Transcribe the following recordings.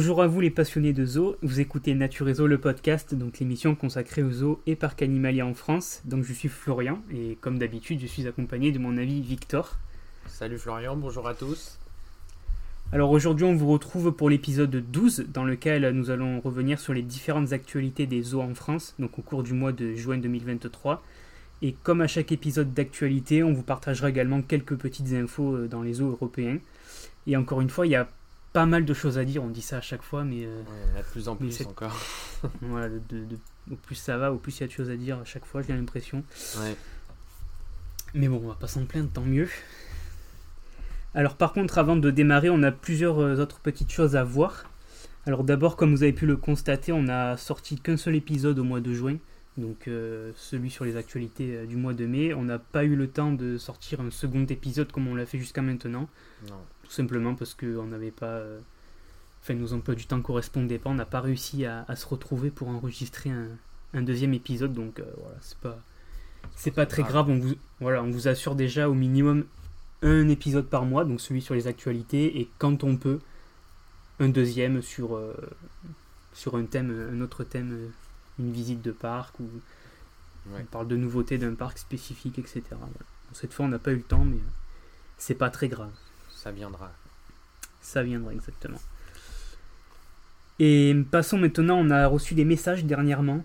Bonjour à vous les passionnés de zoo, vous écoutez Nature et Zoo le podcast, donc l'émission consacrée aux zoos et parcs animaliers en France. Donc je suis Florian et comme d'habitude je suis accompagné de mon ami Victor. Salut Florian, bonjour à tous. Alors aujourd'hui on vous retrouve pour l'épisode 12 dans lequel nous allons revenir sur les différentes actualités des zoos en France, donc au cours du mois de juin 2023. Et comme à chaque épisode d'actualité, on vous partagera également quelques petites infos euh, dans les zoos européens. Et encore une fois, il y a pas mal de choses à dire, on dit ça à chaque fois, mais... Euh, ouais, de plus en plus encore. voilà, de, au plus ça va, au plus il y a de choses à dire à chaque fois, j'ai l'impression. Ouais. Mais bon, on va pas s'en plaindre, tant mieux. Alors par contre, avant de démarrer, on a plusieurs euh, autres petites choses à voir. Alors d'abord, comme vous avez pu le constater, on a sorti qu'un seul épisode au mois de juin donc euh, celui sur les actualités euh, du mois de mai. On n'a pas eu le temps de sortir un second épisode comme on l'a fait jusqu'à maintenant. Tout simplement parce qu'on n'avait pas. Euh, enfin, nos emplois du temps correspondaient pas. On n'a pas réussi à, se retrouver pour enregistrer un, deuxième épisode. Donc voilà, c'est pas. C'est pas très grave. On vous, voilà, on vous assure déjà au minimum un épisode par mois, donc celui sur les actualités, et quand on peut, un deuxième sur, sur un thème, un autre thème une visite de parc ou on parle de nouveautés d'un parc spécifique, etc. cette fois, on n'a pas eu le temps, mais c'est pas très grave. Ça viendra. Ça viendra, exactement. Et passons maintenant, on a reçu des messages dernièrement.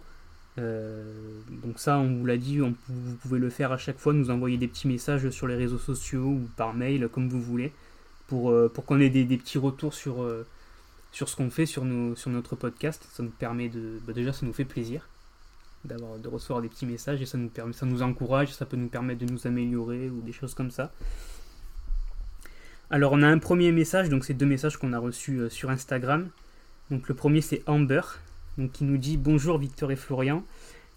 Euh, donc ça, on vous l'a dit, vous pouvez le faire à chaque fois, nous envoyer des petits messages sur les réseaux sociaux ou par mail, comme vous voulez, pour, euh, pour qu'on ait des, petits retours sur, euh, sur ce qu'on fait sur, sur notre podcast. Ça nous permet de. Bah, déjà, ça nous fait plaisir d'avoir de recevoir des petits messages et ça nous permet ça nous encourage ça peut nous permettre de nous améliorer ou des choses comme ça alors on a un premier message donc c'est deux messages qu'on a reçus euh, sur Instagram. Donc le premier c'est Amber qui nous dit bonjour Victor et Florian.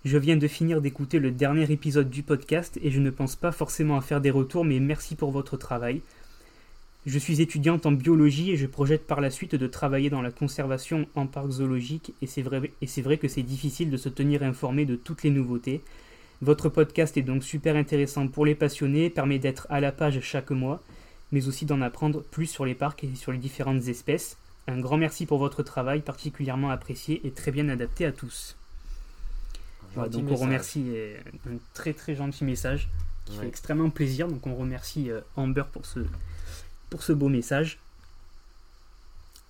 Je viens de finir d'écouter le dernier épisode du podcast et je ne pense pas forcément à faire des retours mais merci pour votre travail. Je suis étudiante en biologie et je projette par la suite de travailler dans la conservation en parc zoologique et c'est vrai, vrai que c'est difficile de se tenir informé de toutes les nouveautés. Votre podcast est donc super intéressant pour les passionnés, permet d'être à la page chaque mois, mais aussi d'en apprendre plus sur les parcs et sur les différentes espèces. Un grand merci pour votre travail particulièrement apprécié et très bien adapté à tous. donc on remercie euh, un très très gentil message qui fait extrêmement plaisir. Donc on remercie euh, Amber pour ce, pour ce beau message.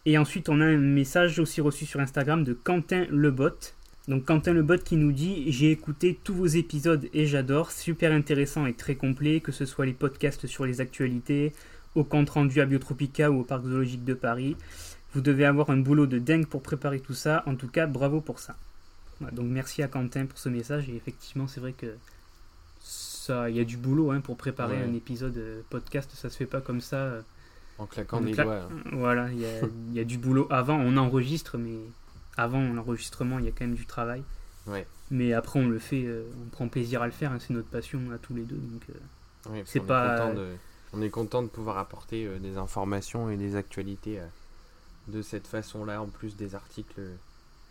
Et ensuite, on a un message aussi reçu sur Instagram de Quentin Lebot. Donc Quentin Lebot qui nous dit J'ai écouté tous vos épisodes et j'adore, super intéressant et très complet, que ce soit les podcasts sur les actualités, au compte rendu à Biotropica ou au Parc Zoologique de Paris. Vous devez avoir un boulot de dingue pour préparer tout ça. En tout cas, bravo pour ça. donc merci à Quentin pour ce message. Et effectivement, c'est vrai que il y a du boulot hein, pour préparer un épisode euh, podcast. Ça se fait pas comme ça. Euh, en claquant des doigts. Hein. Voilà, il y, a, du boulot avant. On enregistre, mais avant l'enregistrement, il y a quand même du travail. Ouais. Mais après, on le fait, euh, on prend plaisir à le faire. Hein, c'est notre passion à tous les deux. Donc, c'est pas. on est content de pouvoir apporter des informations et des actualités de cette façon-là, en plus des articles.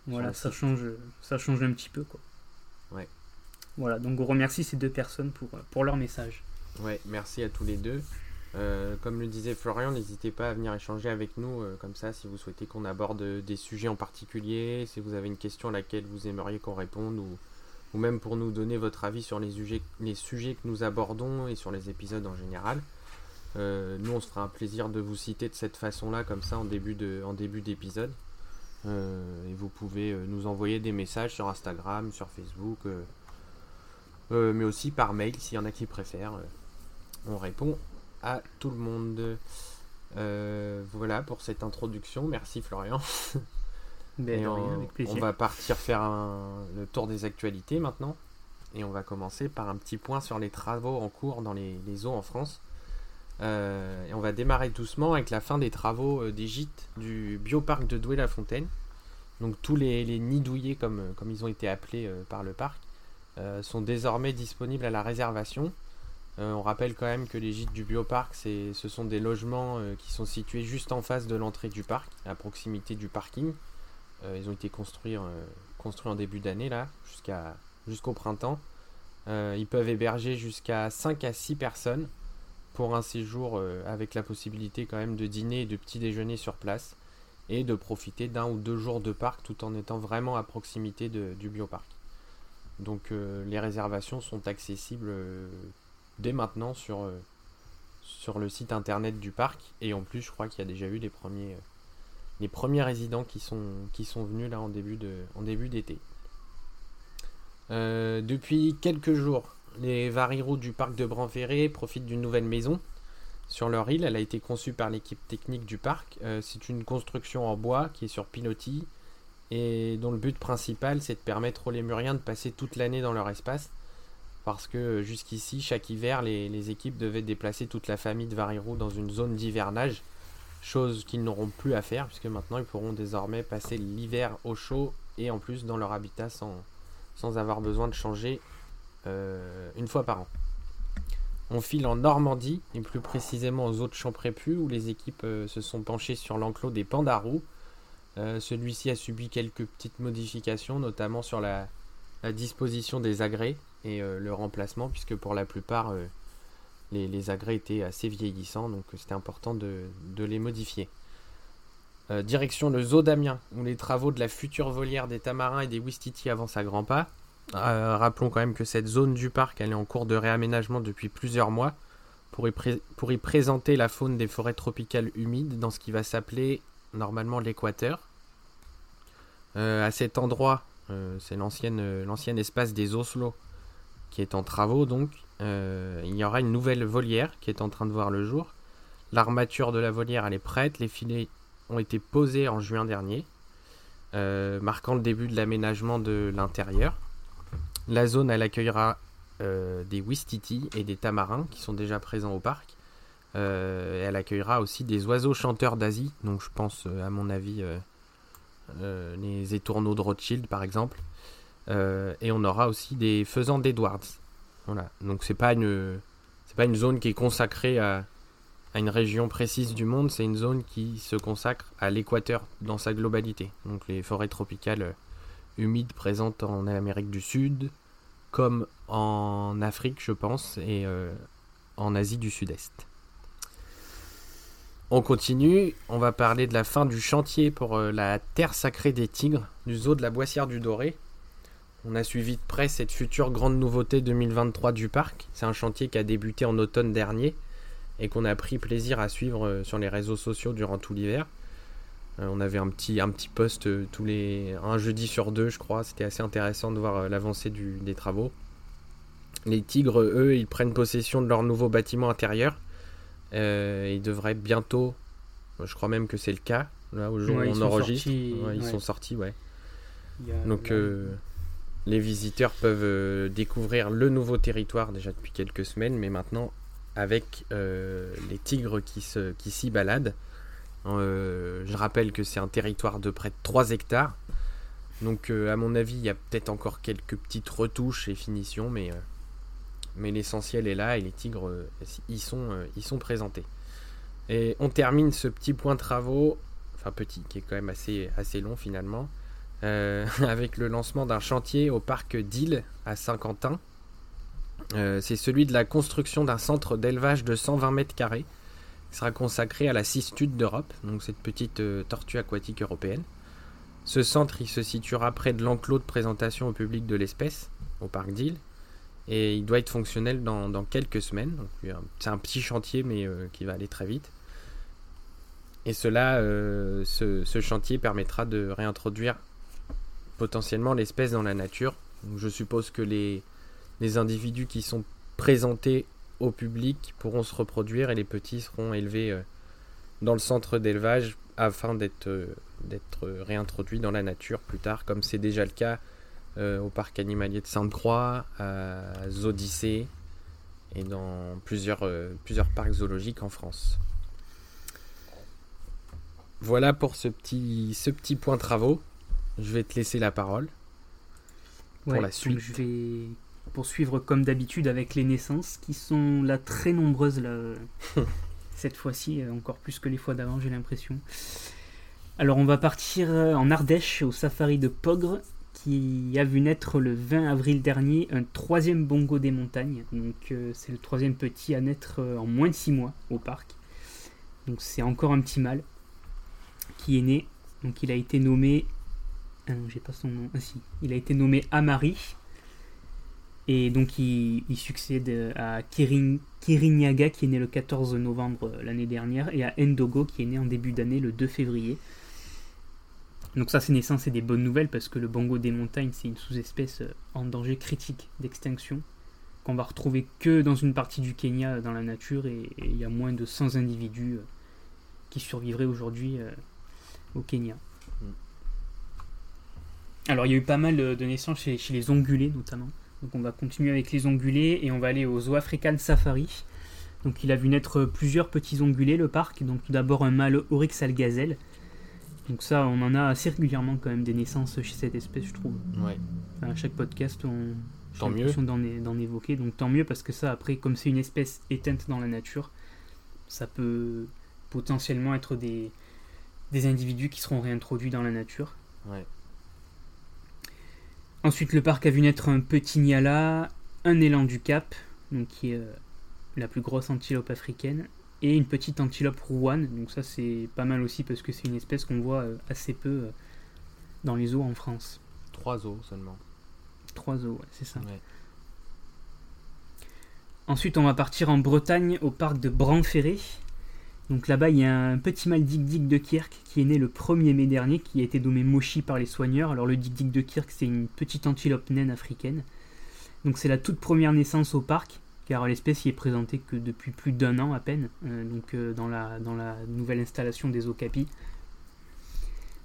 Voilà, ça change, ça change un petit peu, quoi. Ouais. Voilà, donc on remercie ces deux personnes pour, pour leur message. Ouais, merci à tous les deux. Euh, comme le disait Florian, n'hésitez pas à venir échanger avec nous euh, comme ça si vous souhaitez qu'on aborde des sujets en particulier, si vous avez une question à laquelle vous aimeriez qu'on réponde ou, même pour nous donner votre avis sur les sujets, les sujets que nous abordons et sur les épisodes en général. Euh, nous, on se fera un plaisir de vous citer de cette façon-là, comme ça, en début, en début d'épisode. et vous pouvez nous envoyer des messages sur Instagram, sur Facebook euh, mais aussi par mail s'il y en a qui préfèrent. Euh, on répond à tout le monde. Euh, voilà pour cette introduction. Merci Florian. Ben, on, va partir faire le tour des actualités maintenant. Et on va commencer par un petit point sur les travaux en cours dans les, eaux en France. et on va démarrer doucement avec la fin des travaux des gîtes du bioparc de Douai-la-Fontaine. Donc tous les, les nids douillés comme, comme ils ont été appelés par le parc. Euh, sont désormais disponibles à la réservation. Euh, on rappelle quand même que les gîtes du bioparc, ce sont des logements euh, qui sont situés juste en face de l'entrée du parc, à proximité du parking. ils ont été construits, construits en début d'année, là, jusqu'au printemps. ils peuvent héberger jusqu'à 5 à 6 personnes pour un séjour avec la possibilité quand même de dîner et de petit déjeuner sur place. et de profiter d'un ou deux jours de parc tout en étant vraiment à proximité du bioparc. Donc les réservations sont accessibles dès maintenant sur, sur le site internet du parc et en plus je crois qu'il y a déjà eu les premiers, les premiers résidents qui sont, qui sont venus là en début d'été. depuis quelques jours, les Varirous du parc de Branferré profitent d'une nouvelle maison sur leur île. Elle a été conçue par l'équipe technique du parc. Euh, c'est une construction en bois qui est sur pilotis et dont le but principal c'est de permettre aux lémuriens de passer toute l'année dans leur espace. Parce que euh, jusqu'ici, chaque hiver, les, équipes devaient déplacer toute la famille de Varirou dans une zone d'hivernage, chose qu'ils n'auront plus à faire puisque maintenant ils pourront désormais passer l'hiver au chaud et en plus dans leur habitat sans, avoir besoin de changer euh, une fois par an. On file en Normandie, et plus précisément aux autres champs prépus, où les équipes euh, se sont penchées sur l'enclos des pandarous. Celui-ci a subi quelques petites modifications, notamment sur la, disposition des agrès et le remplacement, puisque pour la plupart, les, agrès étaient assez vieillissants, donc c'était important de, les modifier. direction le zoo d'Amiens, où les travaux de la future volière des tamarins et des Wistiti avancent à grands pas. Euh, rappelons quand même que cette zone du parc elle est en cours de réaménagement depuis plusieurs mois pour y, présenter la faune des forêts tropicales humides dans ce qui va s'appeler normalement l'équateur. Euh, à cet endroit, euh, c'est l'ancien espace des Oslo qui est en travaux donc. il y aura une nouvelle volière qui est en train de voir le jour. L'armature de la volière elle est prête, les filets ont été posés en juin dernier, marquant le début de l'aménagement de l'intérieur. La zone, elle accueillera euh, des Wistiti et des tamarins qui sont déjà présents au parc. Euh, elle accueillera aussi des oiseaux chanteurs d'Asie, donc je pense euh, à mon avis les étourneaux de Rothschild par exemple. Et on aura aussi des faisans d'Edwards. Voilà, donc c'est pas une c'est pas une zone qui est consacrée à, à une région précise du monde, c'est une zone qui se consacre à l'équateur dans sa globalité. Donc les forêts tropicales humides présentes en Amérique du Sud, comme en Afrique, je pense, et euh, en Asie du Sud-Est. On continue, on va parler de la fin du chantier pour euh, la terre sacrée des tigres du zoo de la Boissière du Doré. On a suivi de près cette future grande nouveauté 2023 du parc. C'est un chantier qui a débuté en automne dernier et qu'on a pris plaisir à suivre euh, sur les réseaux sociaux durant tout l'hiver. Euh, on avait un petit, un petit poste euh, tous les, un jeudi sur deux, je crois. C'était assez intéressant de voir l'avancée des travaux. Les Tigres, eux, ils prennent possession de leur nouveau bâtiment intérieur. ils devraient bientôt, je crois même que c'est le cas, là où on enregistre. ils sont sortis, ouais. Donc les visiteurs peuvent découvrir le nouveau territoire déjà depuis quelques semaines, mais maintenant avec les tigres qui s'y baladent. Euh, je rappelle que c'est un territoire de près de 3 hectares. Donc euh, à mon avis, il y a peut-être encore quelques petites retouches et finitions, mais, euh, l'essentiel est là et les tigres y, sont, présentés. Et on termine ce petit point travaux, enfin petit, qui est quand même assez long finalement, avec le lancement d'un chantier au parc d'Île à Saint-Quentin. c'est celui de la construction d'un centre d'élevage de 120 mètres carrés sera consacré à la cistude d'Europe, donc cette petite euh, tortue aquatique européenne. Ce centre il se situera près de l'enclos de présentation au public de l'espèce, au parc d'Île, et il doit être fonctionnel dans, quelques semaines. C'est un petit chantier, mais euh, qui va aller très vite. Et cela, euh, ce, chantier permettra de réintroduire potentiellement l'espèce dans la nature. je suppose que les, les individus qui sont présentés au public pourront se reproduire et les petits seront élevés euh, dans le centre d'élevage afin d'être euh, d'être réintroduits dans la nature plus tard, comme c'est déjà le cas euh, au parc animalier de Sainte-Croix, à Zodyssée et dans plusieurs, plusieurs parcs zoologiques en France. Voilà pour ce petit, ce petit point travaux. Je vais te laisser la parole pour la suite. Je vais poursuivre comme d'habitude avec les naissances qui sont là très nombreuses là, cette fois-ci, euh, encore plus que les fois d'avant, j'ai l'impression. Alors on va partir euh, en Ardèche au safari de Pogre qui a vu naître le 20 avril dernier un troisième bongo des montagnes. Donc euh, c'est le troisième petit à naître en moins de 6 mois au parc. Donc c'est encore un petit mâle qui est né Donc il a été nommé. Ah non, j'ai pas son nom. Ah si. Il a été nommé Amari. Et donc il, succède à Kirin, Kirinyaga qui est né le 14 novembre l'année dernière et à Endogo qui est né en début d'année le 2 février. Donc ça c'est naissance et des bonnes nouvelles parce que le bongo des montagnes c'est une sous-espèce en danger critique d'extinction qu'on va retrouver que dans une partie du Kenya dans la nature et il y a moins de 100 individus qui survivraient aujourd'hui au Kenya. Alors il y a eu pas mal de naissances chez, les ongulés notamment. Donc on va continuer avec les ongulés et on va aller au Zoo African Safari. Donc il a vu naître plusieurs petits ongulés le parc. Donc tout d'abord un mâle Oryx algazelle. Donc ça on en a assez régulièrement quand même des naissances chez cette espèce je trouve. Ouais. à chaque podcast on tant mieux d'en évoquer. Donc tant mieux parce que ça après comme c'est une espèce éteinte dans la nature, ça peut potentiellement être des, des individus qui seront réintroduits dans la nature. Ensuite, le parc a vu naître un petit Niala, un élan du Cap, donc qui est euh, la plus grosse antilope africaine, et une petite antilope rouane. Donc ça, c'est pas mal aussi parce que c'est une espèce qu'on voit euh, assez peu euh, dans les eaux en France. Trois eaux seulement. Trois eaux, c'est ça. Ensuite, on va partir en Bretagne au parc de Branferré. Donc là-bas, il y a un petit mâle Dig de Kirk qui est né le 1er mai dernier, qui a été nommé Moshi par les soigneurs. Alors le Dig de Kirk, c'est une petite antilope naine africaine. Donc c'est la toute première naissance au parc, car l'espèce y est présentée que depuis plus d'un an à peine, euh, donc euh, dans, la, nouvelle installation des Okapis.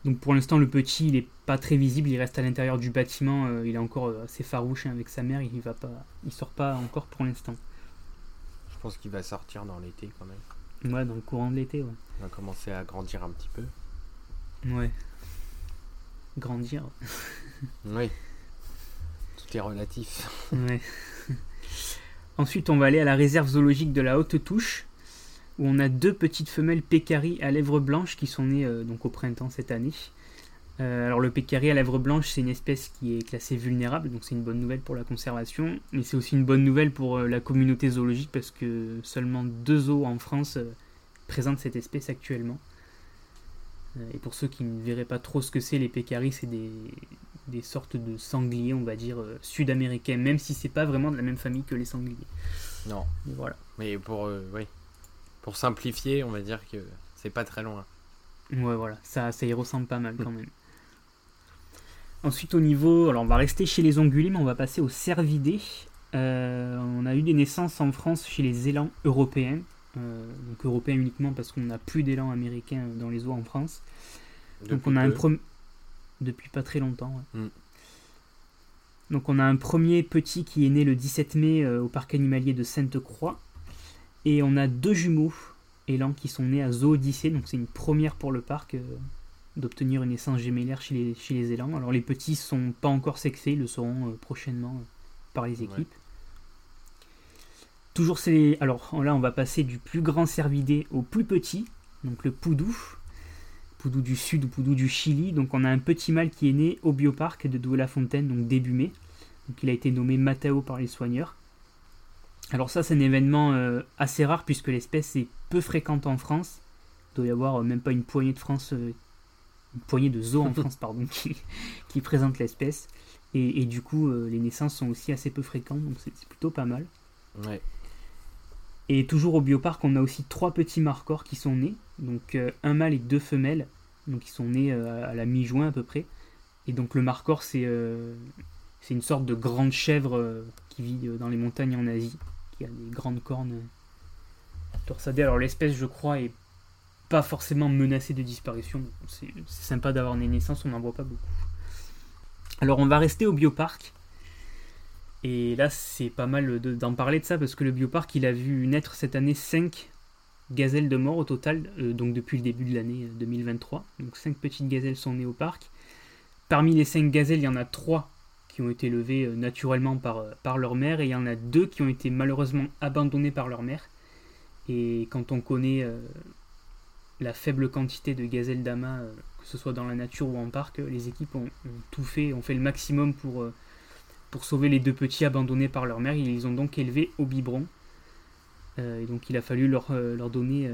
Donc pour l'instant, le petit, il n'est pas très visible, il reste à l'intérieur du bâtiment, euh, il est encore assez farouche hein, avec sa mère, il il sort pas encore pour l'instant. Je pense qu'il va sortir dans l'été quand même. Ouais, dans le courant de l'été, ouais. On va commencer à grandir un petit peu. Ouais. Grandir. oui. Tout est relatif. ouais. Ensuite, on va aller à la réserve zoologique de la Haute Touche, où on a deux petites femelles pécaries à lèvres blanches qui sont nées euh, donc au printemps cette année. Euh, alors le pécari à lèvres blanches, c'est une espèce qui est classée vulnérable, donc c'est une bonne nouvelle pour la conservation, mais c'est aussi une bonne nouvelle pour euh, la communauté zoologique parce que seulement deux zoos en France euh, présentent cette espèce actuellement. et pour ceux qui ne verraient pas trop ce que c'est, les pécaris, c'est des, sortes de sangliers, on va dire, sud-américains, même si c'est pas vraiment de la même famille que les sangliers. Non. Mais voilà. Mais pour, oui. pour simplifier, on va dire que c'est pas très loin. Ouais, voilà, ça, ça y ressemble pas mal quand même. Ensuite, au niveau. Alors, on va rester chez les ongulés, mais on va passer aux cervidés. Euh, on a eu des naissances en France chez les élans européens. Euh, donc, européens uniquement parce qu'on n'a plus d'élans américains dans les eaux en France. donc, on a un premier. Depuis pas très longtemps. Hmm. Donc, on a un premier petit qui est né le 17 mai euh, au parc animalier de Sainte-Croix. Et on a deux jumeaux élans qui sont nés à Zoodicée. Donc, c'est une première pour le parc d'obtenir une naissance gémellaire chez les, chez les élans. Alors les petits sont pas encore sexés, ils le seront euh, prochainement euh, par les équipes. Toujours c'est alors là on va passer du plus grand cervidé au plus petit, donc le poudou, poudou du sud ou poudou du Chili. Donc on a un petit mâle qui est né au bioparc de Douai-la-Fontaine, donc début mai. Donc il a été nommé Matao par les soigneurs. Alors ça c'est un événement euh, assez rare puisque l'espèce est peu fréquente en France. Il doit y avoir même pas une poignée de France une poignée de zoos en France pardon, qui, qui présentent l'espèce. Et, du coup, euh, les naissances sont aussi assez peu fréquentes, donc c'est plutôt pas mal. Et toujours au bioparc, on a aussi trois petits marcors qui sont nés, donc euh, un mâle et deux femelles, donc ils sont nés euh, à la mi-juin à peu près. Et donc le marcor, c'est c'est une sorte de grande chèvre qui vit dans les montagnes en Asie, qui a des grandes cornes torsadées. Alors l'espèce, je crois, est forcément menacé de disparition. C'est sympa d'avoir des naissances, on n'en voit pas beaucoup. Alors on va rester au bioparc. Et là, c'est pas mal d'en parler de ça parce que le bioparc, il a vu naître cette année 5 gazelles de mort au total, euh, donc depuis le début de l'année 2023. Euh, donc 5 petites gazelles sont nées au parc. Parmi les 5 gazelles, il y en a 3 qui ont été levées euh, naturellement par, par leur mère et il y en a 2 qui ont été malheureusement abandonnées par leur mère. Et quand on connaît la faible quantité de gazelles d'amas, euh, que ce soit dans la nature ou en parc, les équipes ont, tout fait, ont fait le maximum pour, euh, pour sauver les deux petits abandonnés par leur mère. Ils les ont donc élevés au biberon. Euh, et donc il a fallu leur, leur donner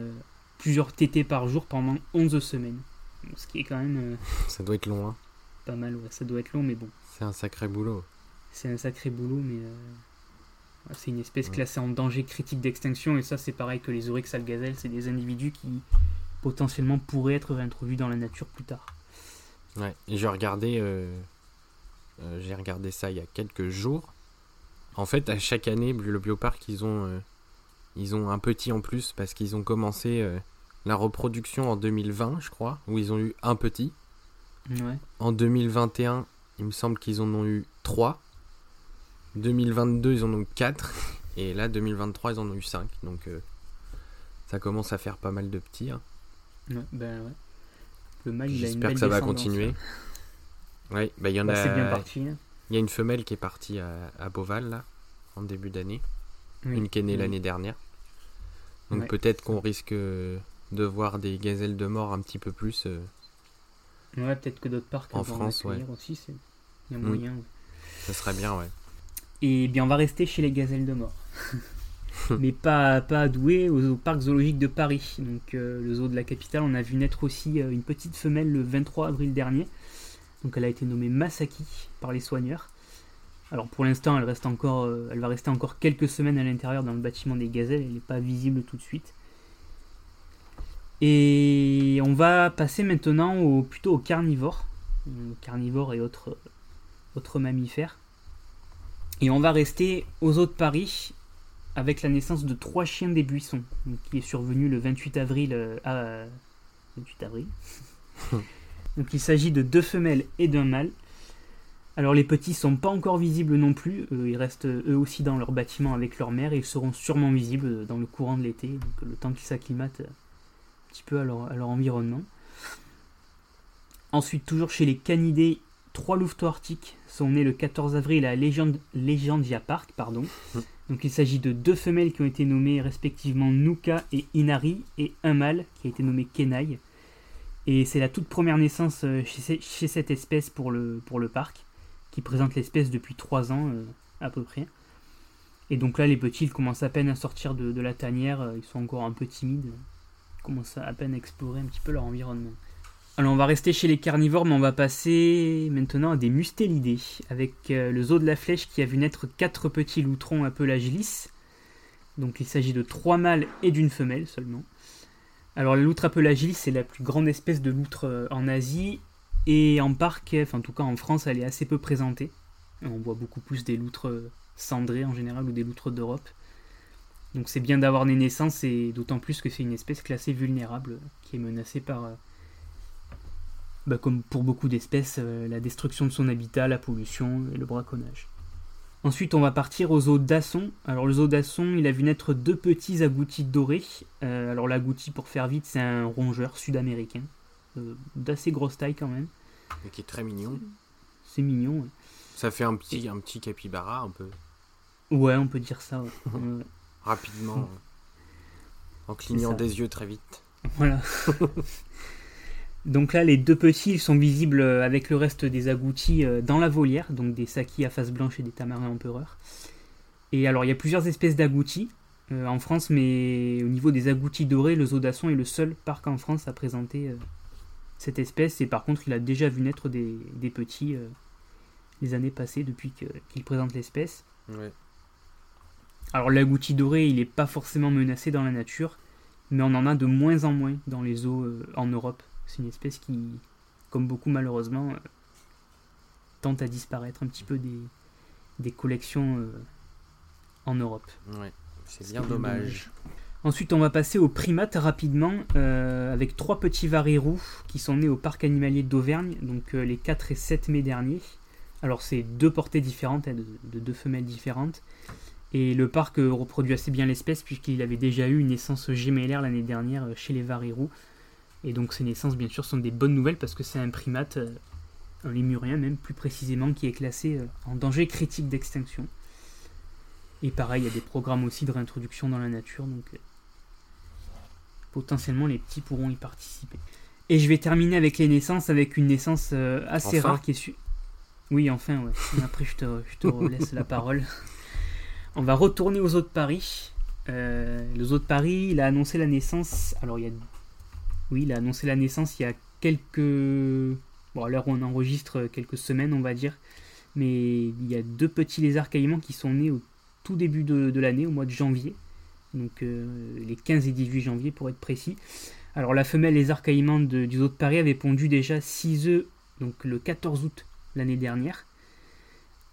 plusieurs tétés par jour pendant 11 semaines. ce qui est quand même euh, Ça doit être long, hein. pas mal. ouais. Ça doit être long, mais bon, C'est un sacré boulot. c'est un sacré boulot, mais euh, c'est une espèce classée en danger critique d'extinction, et ça, c'est pareil que les oryx algazelles, c'est des individus qui potentiellement pourraient être réintroduits dans la nature plus tard. Ouais. Et j'ai regardé, euh, euh, j'ai regardé ça il y a quelques jours. En fait, à chaque année, le bioparc, ils ont, euh, ils ont un petit en plus parce qu'ils ont commencé euh, la reproduction en 2020, je crois, où ils ont eu un petit. Ouais. En 2021, il me semble qu'ils en ont eu 3. 2022, ils en ont eu 4. Et là, 2023, ils en ont eu 5. Donc, ça commence à faire pas mal de petits. hein. Ouais, ben ouais. Le mâle, il a une J'espère belle que ça va continuer. là. Oui, bah, il y en a. bien parti. hein. Il y a une femelle qui est partie à, à Beauval, là, en début d'année. Oui. Une qui est née Oui. l'année dernière. Donc, Ouais. peut-être qu'on risque de voir des gazelles de mort un petit peu plus. euh, Ouais, peut-être que d'autres parcs En France, accueillir aussi. c'est- Il y a moyen. ouais. ça serait bien, ouais. Et bien, on va rester chez les gazelles de mort. Mais pas, pas à au, parc zoologique de Paris. Donc, euh, le zoo de la capitale, on a vu naître aussi euh, une petite femelle le 23 avril dernier. Donc, elle a été nommée Masaki par les soigneurs. Alors, pour l'instant, elle, reste encore, euh, elle va rester encore quelques semaines à l'intérieur dans le bâtiment des gazelles. Elle n'est pas visible tout de suite. Et on va passer maintenant au, plutôt aux carnivores. Carnivores et autres, autres mammifères. Et on va rester aux eaux de Paris avec la naissance de trois chiens des buissons, qui est survenu le 28 avril euh, à 28 avril. donc il s'agit de deux femelles et d'un mâle. Alors les petits sont pas encore visibles non plus, euh, ils restent euh, eux aussi dans leur bâtiment avec leur mère et ils seront sûrement visibles euh, dans le courant de l'été, donc le temps qu'ils s'acclimatent euh, un petit peu à leur, à leur environnement. Ensuite, toujours chez les canidés, trois louveteaux arctiques sont nés le 14 avril à Legend- Legendia Park. Pardon. Donc il s'agit de deux femelles qui ont été nommées respectivement Nuka et Inari, et un mâle qui a été nommé Kenai. Et c'est la toute première naissance euh, chez, ce- chez cette espèce pour le, parc, qui présente l'espèce depuis 3 ans euh, à peu près. Et donc là, les petits, ils commencent à peine à sortir de, la tanière, euh, ils sont encore un peu timides, ils commencent à peine à explorer un petit peu leur environnement. Alors on va rester chez les carnivores, mais on va passer maintenant à des mustélidés, avec euh, le zoo de la Flèche qui a vu naître quatre petits loutrons à pelage lisse. Donc il s'agit de trois mâles et d'une femelle seulement. Alors la loutre lisse, c'est la plus grande espèce de loutre euh, en Asie, et en parc, enfin en tout cas en France, elle est assez peu présentée. On voit beaucoup plus des loutres euh, cendrées en général ou des loutres d'Europe. Donc c'est bien d'avoir des naissances, et d'autant plus que c'est une espèce classée vulnérable, euh, qui est menacée par... bah, comme pour beaucoup d'espèces, euh, la destruction de son habitat, la pollution et le braconnage. Ensuite, on va partir au zoo d'Asson. Alors, le zoo d'Asson, il a vu naître deux petits agoutis dorés. Euh, alors, l'agouti, pour faire vite, c'est un rongeur sud-américain, euh, d'assez grosse taille quand même. Et qui est très mignon. C'est mignon. ouais. Ça fait un petit, un petit capybara, un peu Ouais, on peut dire ça. ouais. Rapidement. en clignant des yeux très vite. Voilà. donc là, les deux petits, ils sont visibles euh, avec le reste des agoutis euh, dans la volière, donc des sakis à face blanche et des tamarins empereurs. Et alors, il y a plusieurs espèces d'agoutis euh, en France, mais au niveau des agoutis dorés, le zoo d'Asson est le seul parc en France à présenter euh, cette espèce. Et par contre, il a déjà vu naître des, des petits euh, les années passées depuis qu'il présente l'espèce. Ouais. Alors l'agouti doré, il n'est pas forcément menacé dans la nature, mais on en a de moins en moins dans les eaux en Europe. C'est une espèce qui, comme beaucoup malheureusement, euh, tente à disparaître un petit peu des, des collections euh, en Europe. Ouais. C'est bien dommage. Ensuite, on va passer aux primates rapidement, euh, avec trois petits varirous qui sont nés au parc animalier d'Auvergne, donc euh, les 4 et 7 mai dernier. Alors, c'est deux portées différentes, hein, de, de deux femelles différentes. Et le parc reproduit assez bien l'espèce, puisqu'il avait déjà eu une naissance gémellaire l'année dernière chez les varirous. Et donc, ces naissances, bien sûr, sont des bonnes nouvelles, parce que c'est un primate, euh, un lémurien même, plus précisément, qui est classé euh, en danger critique d'extinction. Et pareil, il y a des programmes aussi de réintroduction dans la nature, donc euh, potentiellement les petits pourront y participer. Et je vais terminer avec les naissances, avec une naissance assez Enfin rare qui est su... Oui, enfin, ouais. Et Après, je te, je te laisse la parole. On va retourner aux eaux de Paris. Euh, le zoo de Paris, il a annoncé la naissance. Alors, il y a Oui, il a annoncé la naissance il y a quelques. Bon, à l'heure où on enregistre, quelques semaines, on va dire. Mais il y a deux petits lézards caïmans qui sont nés au tout début de, l'année, au mois de janvier. Donc les 15 et 18 janvier pour être précis. Alors la femelle lézard caïman du zoo de Paris avait pondu déjà 6 œufs donc le 14 août l'année dernière.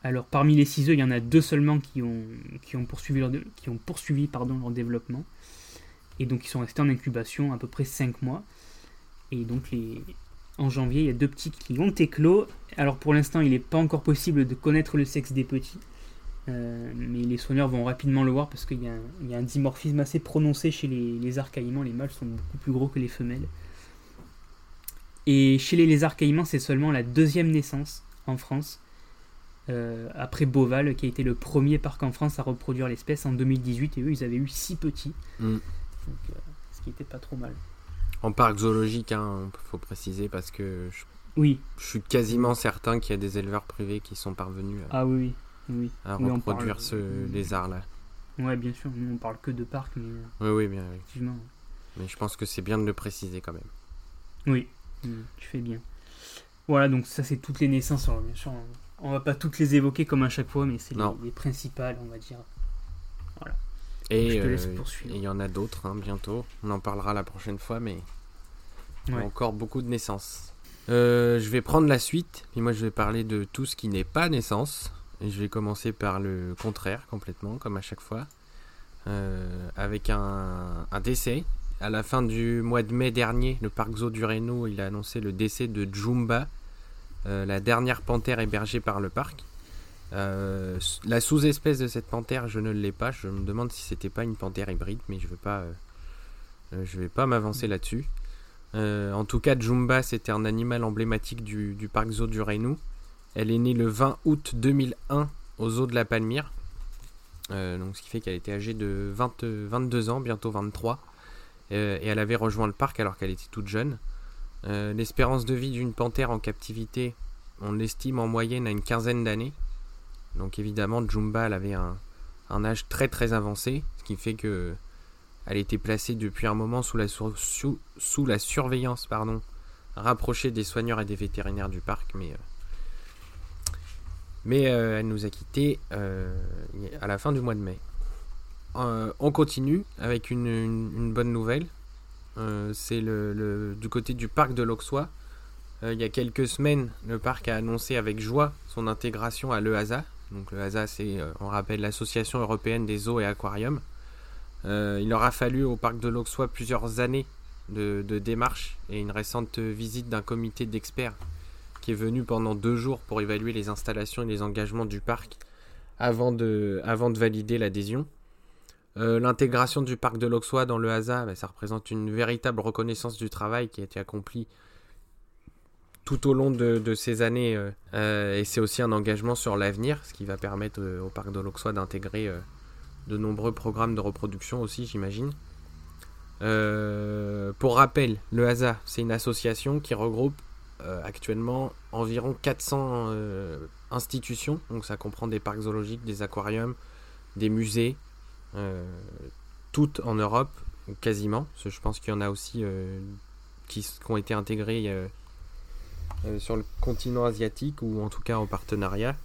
Alors parmi les 6 œufs, il y en a deux seulement qui ont, poursuivi, leur, leur développement. Et donc ils sont restés en incubation à peu près 5 mois. Et donc les, en janvier, il y a deux petits qui ont éclos. Alors pour l'instant, il n'est pas encore possible de connaître le sexe des petits. Euh, mais les soigneurs vont rapidement le voir parce qu'il y, a un dimorphisme assez prononcé chez les lézards caïmans. Les mâles sont beaucoup plus gros que les femelles. Et chez les lézards c'est seulement la deuxième naissance en France. Euh, après Beauval, qui a été le premier parc en France à reproduire l'espèce en 2018, et eux, ils avaient eu six petits. Mm. Euh, ce qui était pas trop mal. En parc zoologique, il hein, faut préciser, parce que je, oui. je suis quasiment certain qu'il y a des éleveurs privés qui sont parvenus à, ah, oui, oui. à reproduire ce lézard-là. Ouais, bien sûr, nous on parle que de parc, mais. Oui, oui, bien, effectivement. Mais je pense que c'est bien de le préciser quand même. Oui, tu fais bien. Voilà, donc ça c'est toutes les naissances. bien sûr, on, va pas toutes les évoquer comme à chaque fois, mais c'est les, principales, on va dire. Voilà. Et euh, il y en a d'autres hein, bientôt. On en parlera la prochaine fois, mais il y a encore beaucoup de naissances. Euh, je vais prendre la suite, puis moi je vais parler de tout ce qui n'est pas naissance. Et je vais commencer par le contraire complètement, comme à chaque fois, euh, avec un, un décès à la fin du mois de mai dernier, le parc zoo du Reno, il a annoncé le décès de Jumba, euh, la dernière panthère hébergée par le parc. Euh, la sous-espèce de cette panthère, je ne l'ai pas. Je me demande si c'était pas une panthère hybride, mais je ne pas, euh, je vais pas m'avancer là-dessus. en tout cas, Jumba, c'était un animal emblématique du, parc zoo du Reno. Elle est née le 20 août 2001 au zoo de la Palmyre. donc, ce qui fait qu'elle était âgée de 22 ans, bientôt 23. Euh, et elle avait rejoint le parc alors qu'elle était toute jeune. Euh, l'espérance de vie d'une panthère en captivité, on l'estime en moyenne à une quinzaine d'années. Donc évidemment, Jumba, avait un, âge très très avancé, ce qui fait que elle était placée depuis un moment sous la, surveillance pardon, rapprochée des soigneurs et des vétérinaires du parc, mais, euh, mais elle nous a quittés à la fin du mois de mai. Euh, on continue avec une, bonne nouvelle. Euh, c'est du côté du parc de l'Auxois. Euh, il y a quelques semaines, le parc a annoncé avec joie son intégration à l'EASA. Donc l'EASA, c'est, on rappelle, l'Association européenne des eaux et aquariums. il aura fallu au parc de l'Auxois plusieurs années de, de démarches et une récente visite d'un comité d'experts qui est venu pendant deux jours pour évaluer les installations et les engagements du parc avant de, avant de valider l'adhésion. Euh, l'intégration du parc de l'Auxois dans le HASA, bah, ça représente une véritable reconnaissance du travail qui a été accompli tout au long de, ces années. Euh, euh, et c'est aussi un engagement sur l'avenir, ce qui va permettre au parc de l'Auxois d'intégrer de nombreux programmes de reproduction aussi, j'imagine. pour rappel, le HASA, c'est une association qui regroupe actuellement environ 400 institutions. Donc ça comprend des parcs zoologiques, des aquariums, des musées, euh, toutes en Europe, quasiment. je pense qu'il y en a aussi euh, qui, ont été intégrées euh, sur le continent asiatique ou en tout cas en partenariat.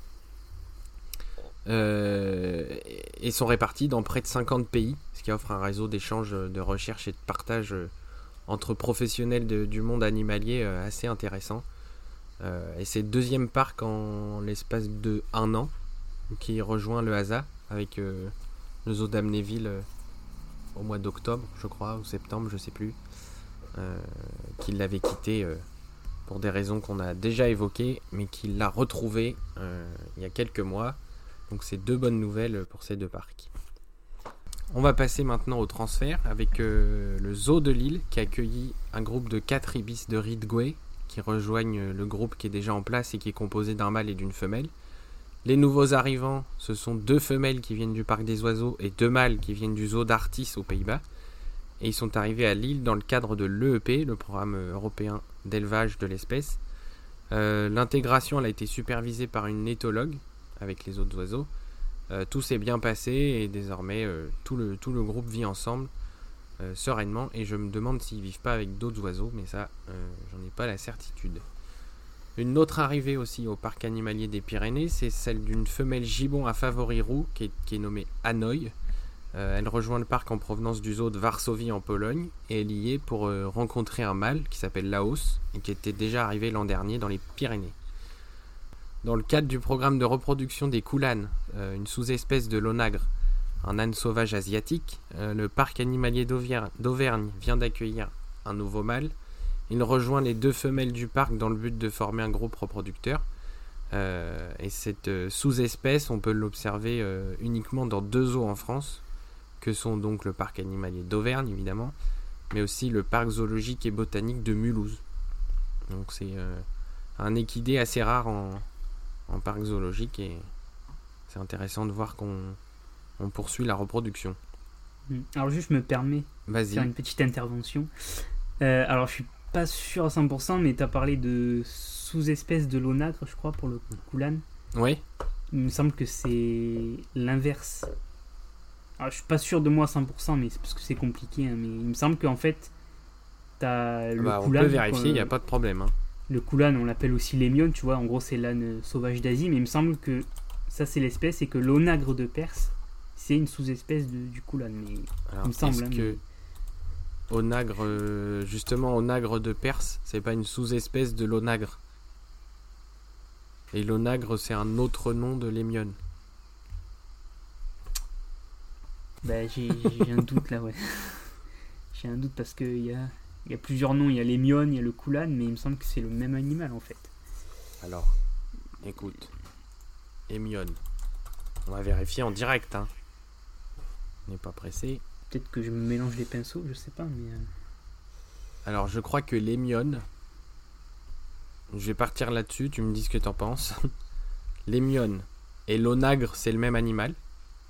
et sont répartis dans près de 50 pays, ce qui offre un réseau d'échange, de recherche et de partage entre professionnels du monde animalier assez intéressant. et c'est le deuxième parc en l'espace de un an qui rejoint le HASA avec le zoo d'Amnéville euh, au mois d'octobre, je crois, ou septembre, je sais plus, euh, qu'il l'avait quitté euh, pour des raisons qu'on a déjà évoquées, mais qu'il l'a retrouvé il y a quelques mois. Donc c'est deux bonnes nouvelles pour ces deux parcs. On va passer maintenant au transfert avec le zoo de Lille qui a accueilli un groupe de 4 ibis de Ridgway qui rejoignent le groupe qui est déjà en place et qui est composé d'un mâle et d'une femelle. Les nouveaux arrivants, ce sont deux femelles qui viennent du parc des oiseaux et deux mâles qui viennent du zoo d'Artis aux Pays-Bas. Et ils sont arrivés à Lille dans le cadre de l'EEP, le programme européen d'élevage de l'espèce. Euh, l'intégration a été supervisée par une éthologue avec les autres oiseaux. Euh, tout s'est bien passé et désormais euh, tout, le, tout le groupe vit ensemble sereinement. Et je me demande s'ils vivent pas avec d'autres oiseaux, mais ça, j'en ai pas la certitude. Une autre arrivée aussi au parc animalier des Pyrénées, c'est celle d'une femelle gibbon à favoris roux qui est, nommée Hanoï. Euh, elle rejoint le parc en provenance du zoo de Varsovie en Pologne et elle y est pour euh, rencontrer un mâle qui s'appelle Laos et qui était déjà arrivé l'an dernier dans les Pyrénées. Dans le cadre du programme de reproduction des coulanes, euh, une sous-espèce de l'onagre, un âne sauvage asiatique, le parc animalier d'Auvergne vient d'accueillir un nouveau mâle il rejoint les deux femelles du parc dans le but de former un groupe reproducteur. Euh, et cette euh, sous-espèce, on peut l'observer euh, uniquement dans deux zoos en France, que sont donc le parc animalier d'Auvergne évidemment, mais aussi le parc zoologique et botanique de Mulhouse. Donc c'est un équidé assez rare en, parc zoologique et c'est intéressant de voir qu'on poursuit la reproduction. Hmm. Alors juste je me permets de faire une petite intervention. alors je suis pas sûr à 100%, mais tu as parlé de sous-espèce de l'onagre, je crois, pour le coulan. Oui. Il me semble que c'est l'inverse. Alors, je suis pas sûr de moi à 100%, mais c'est parce que c'est compliqué. Hein, mais il me semble qu'en fait, tu as le bah, On peut vérifier, il n'y a pas de problème. Hein. Le coulan, on l'appelle aussi l'émion, tu vois. En gros, c'est l'âne sauvage d'Asie, mais il me semble que ça, c'est l'espèce et que l'onagre de Perse, c'est une sous-espèce du coulan. Mais il me semble. Hein, que Onagre, euh, justement, onagre de Perse, c'est pas une sous-espèce de l'onagre? Et l'onagre, c'est un autre nom de l'émione. Bah, j'ai un doute là, ouais. J'ai un doute parce qu'il y a, y a plusieurs noms. Il y a l'émione, il y a le coulan, mais il me semble que c'est le même animal en fait. Alors, écoute. Émione. On va vérifier en direct, hein. On n'est pas pressé. Peut-être que je me mélange les pinceaux, je sais pas, mais. Euh. Alors, je crois que l'émione. Je vais partir là-dessus, tu me dis ce que t'en penses. l'émione et l'onagre, c'est le même animal.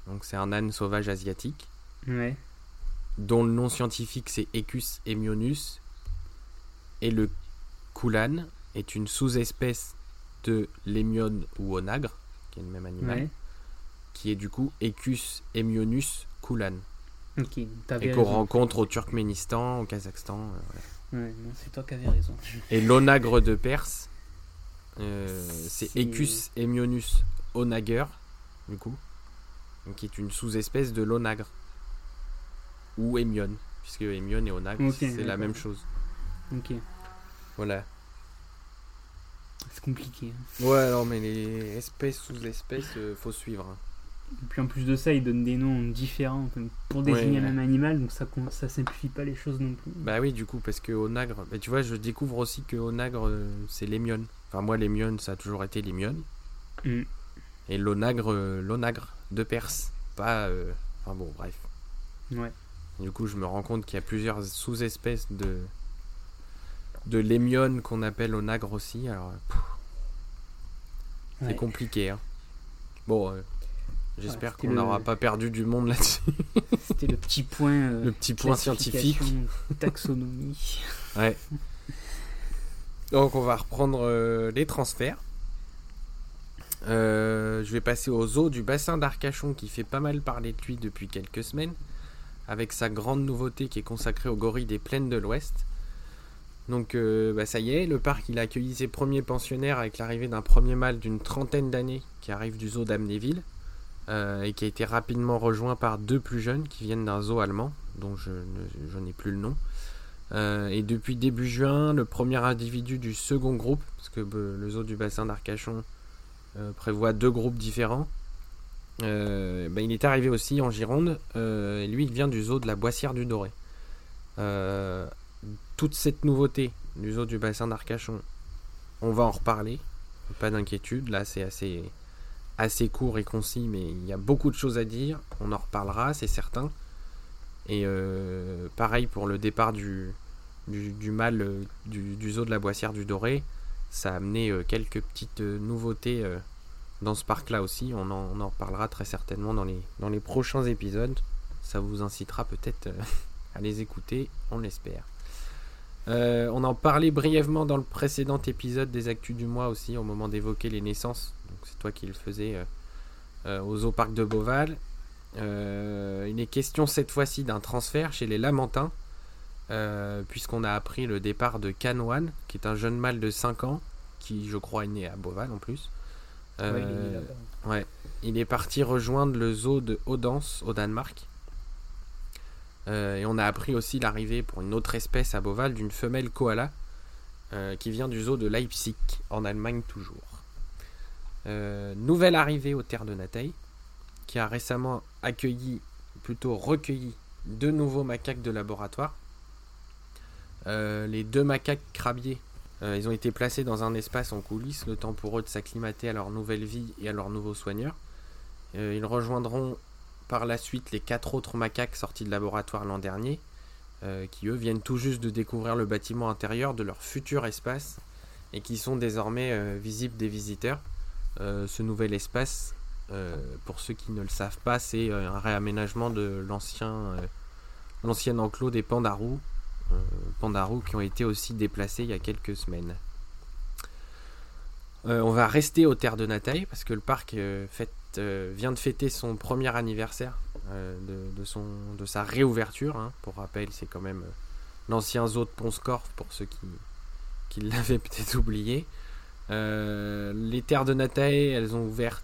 Donc, c'est un âne sauvage asiatique. Ouais. Dont le nom scientifique c'est Ecus emionus. Et le coulan est une sous-espèce de l'émione ou onagre, qui est le même animal. Qui est du coup Ecus emionus coulan et qu'on rencontre au Turkménistan, au Kazakhstan. Euh, c'est toi qui avais raison. Et l'onagre de Perse, euh, c'est Ecus emionus onager, du coup, qui est une sous-espèce de l'onagre. Ou émion, puisque émion et onagre, c'est la même chose. Ok. Voilà. C'est compliqué. Hein. Ouais, alors, mais les espèces, sous-espèces, euh, faut suivre. Hein. Et puis en plus de ça, ils donnent des noms différents pour désigner le même animal, donc ça ça simplifie pas les choses non plus. Bah oui, du coup, parce que onagre, bah, tu vois, je découvre aussi que onagre, euh, c'est l'émion. Enfin, moi, l'émion, ça a toujours été l'émion. Mm. Et l'onagre, euh, l'onagre de Perse. Pas. Euh, enfin bon, bref. Ouais. Du coup, je me rends compte qu'il y a plusieurs sous-espèces de. de l'émion qu'on appelle onagre aussi. Alors. C'est compliqué, hein. Bon. J'espère qu'on n'aura pas perdu du monde là-dessus. C'était le petit point. Euh, le petit point scientifique. Taxonomie. ouais. Donc on va reprendre euh, les transferts. Euh, je vais passer au zoo du bassin d'Arcachon qui fait pas mal parler de lui depuis quelques semaines, avec sa grande nouveauté qui est consacrée aux gorilles des plaines de l'Ouest. Donc bah, ça y est, le parc il a accueilli ses premiers pensionnaires avec l'arrivée d'un premier mâle d'une trentaine d'années qui arrive du zoo d'Amnéville. Euh, et qui a été rapidement rejoint par deux plus jeunes qui viennent d'un zoo allemand, dont je, n'ai plus le nom. Euh, et depuis début juin, le premier individu du second groupe, parce que euh, le zoo du bassin d'Arcachon prévoit deux groupes différents, ben, il est arrivé aussi en Gironde, et lui il vient du zoo de la Boissière du Doré. toute cette nouveauté du zoo du bassin d'Arcachon, on va en reparler, pas d'inquiétude, là c'est assez assez court et concis, mais il y a beaucoup de choses à dire. On en reparlera, c'est certain. Et euh, pareil pour le départ du, du, euh, du, zoo de la Boissière du Doré. Ça a amené euh, quelques petites nouveautés dans ce parc-là aussi. On en, reparlera très certainement dans les, prochains épisodes. Ça vous incitera peut-être à les écouter, on l'espère. on en parlait brièvement dans le précédent épisode des Actus du mois aussi, au moment d'évoquer les naissances c'est toi qui le faisais euh, euh, au zoo de Beauval. Euh, il est question cette fois-ci d'un transfert chez les Lamentins, euh, puisqu'on a appris le départ de Canwan, qui est un jeune mâle de 5 ans, qui je crois est né à Beauval en plus. Euh, ouais, il est parti rejoindre le zoo de Odense au Danemark. et on a appris aussi l'arrivée pour une autre espèce à Beauval d'une femelle koala qui vient du zoo de Leipzig en Allemagne toujours. nouvelle arrivée aux terres de Nathalie qui a récemment accueilli, plutôt recueilli, deux nouveaux macaques de laboratoire. Euh, les deux macaques crabiers, euh, ils ont été placés dans un espace en coulisses, le temps pour eux de s'acclimater à leur nouvelle vie et à leurs nouveaux soigneurs. Euh, ils rejoindront par la suite les quatre autres macaques sortis de laboratoire l'an dernier, qui eux viennent tout juste de découvrir le bâtiment intérieur de leur futur espace et qui sont désormais visibles des visiteurs. ce nouvel espace pour ceux qui ne le savent pas, c'est un réaménagement de l'ancien l'ancien enclos des pandarous, pandarous qui ont été aussi déplacés il y a quelques semaines. on va rester aux terres de Nataï parce que le parc vient de fêter son premier anniversaire de, son, de sa réouverture. Hein. Pour rappel, c'est quand même l'ancien zoo de Ponscorf pour ceux qui, l'avaient peut-être oublié. les terres de Nataï, elles ont ouvert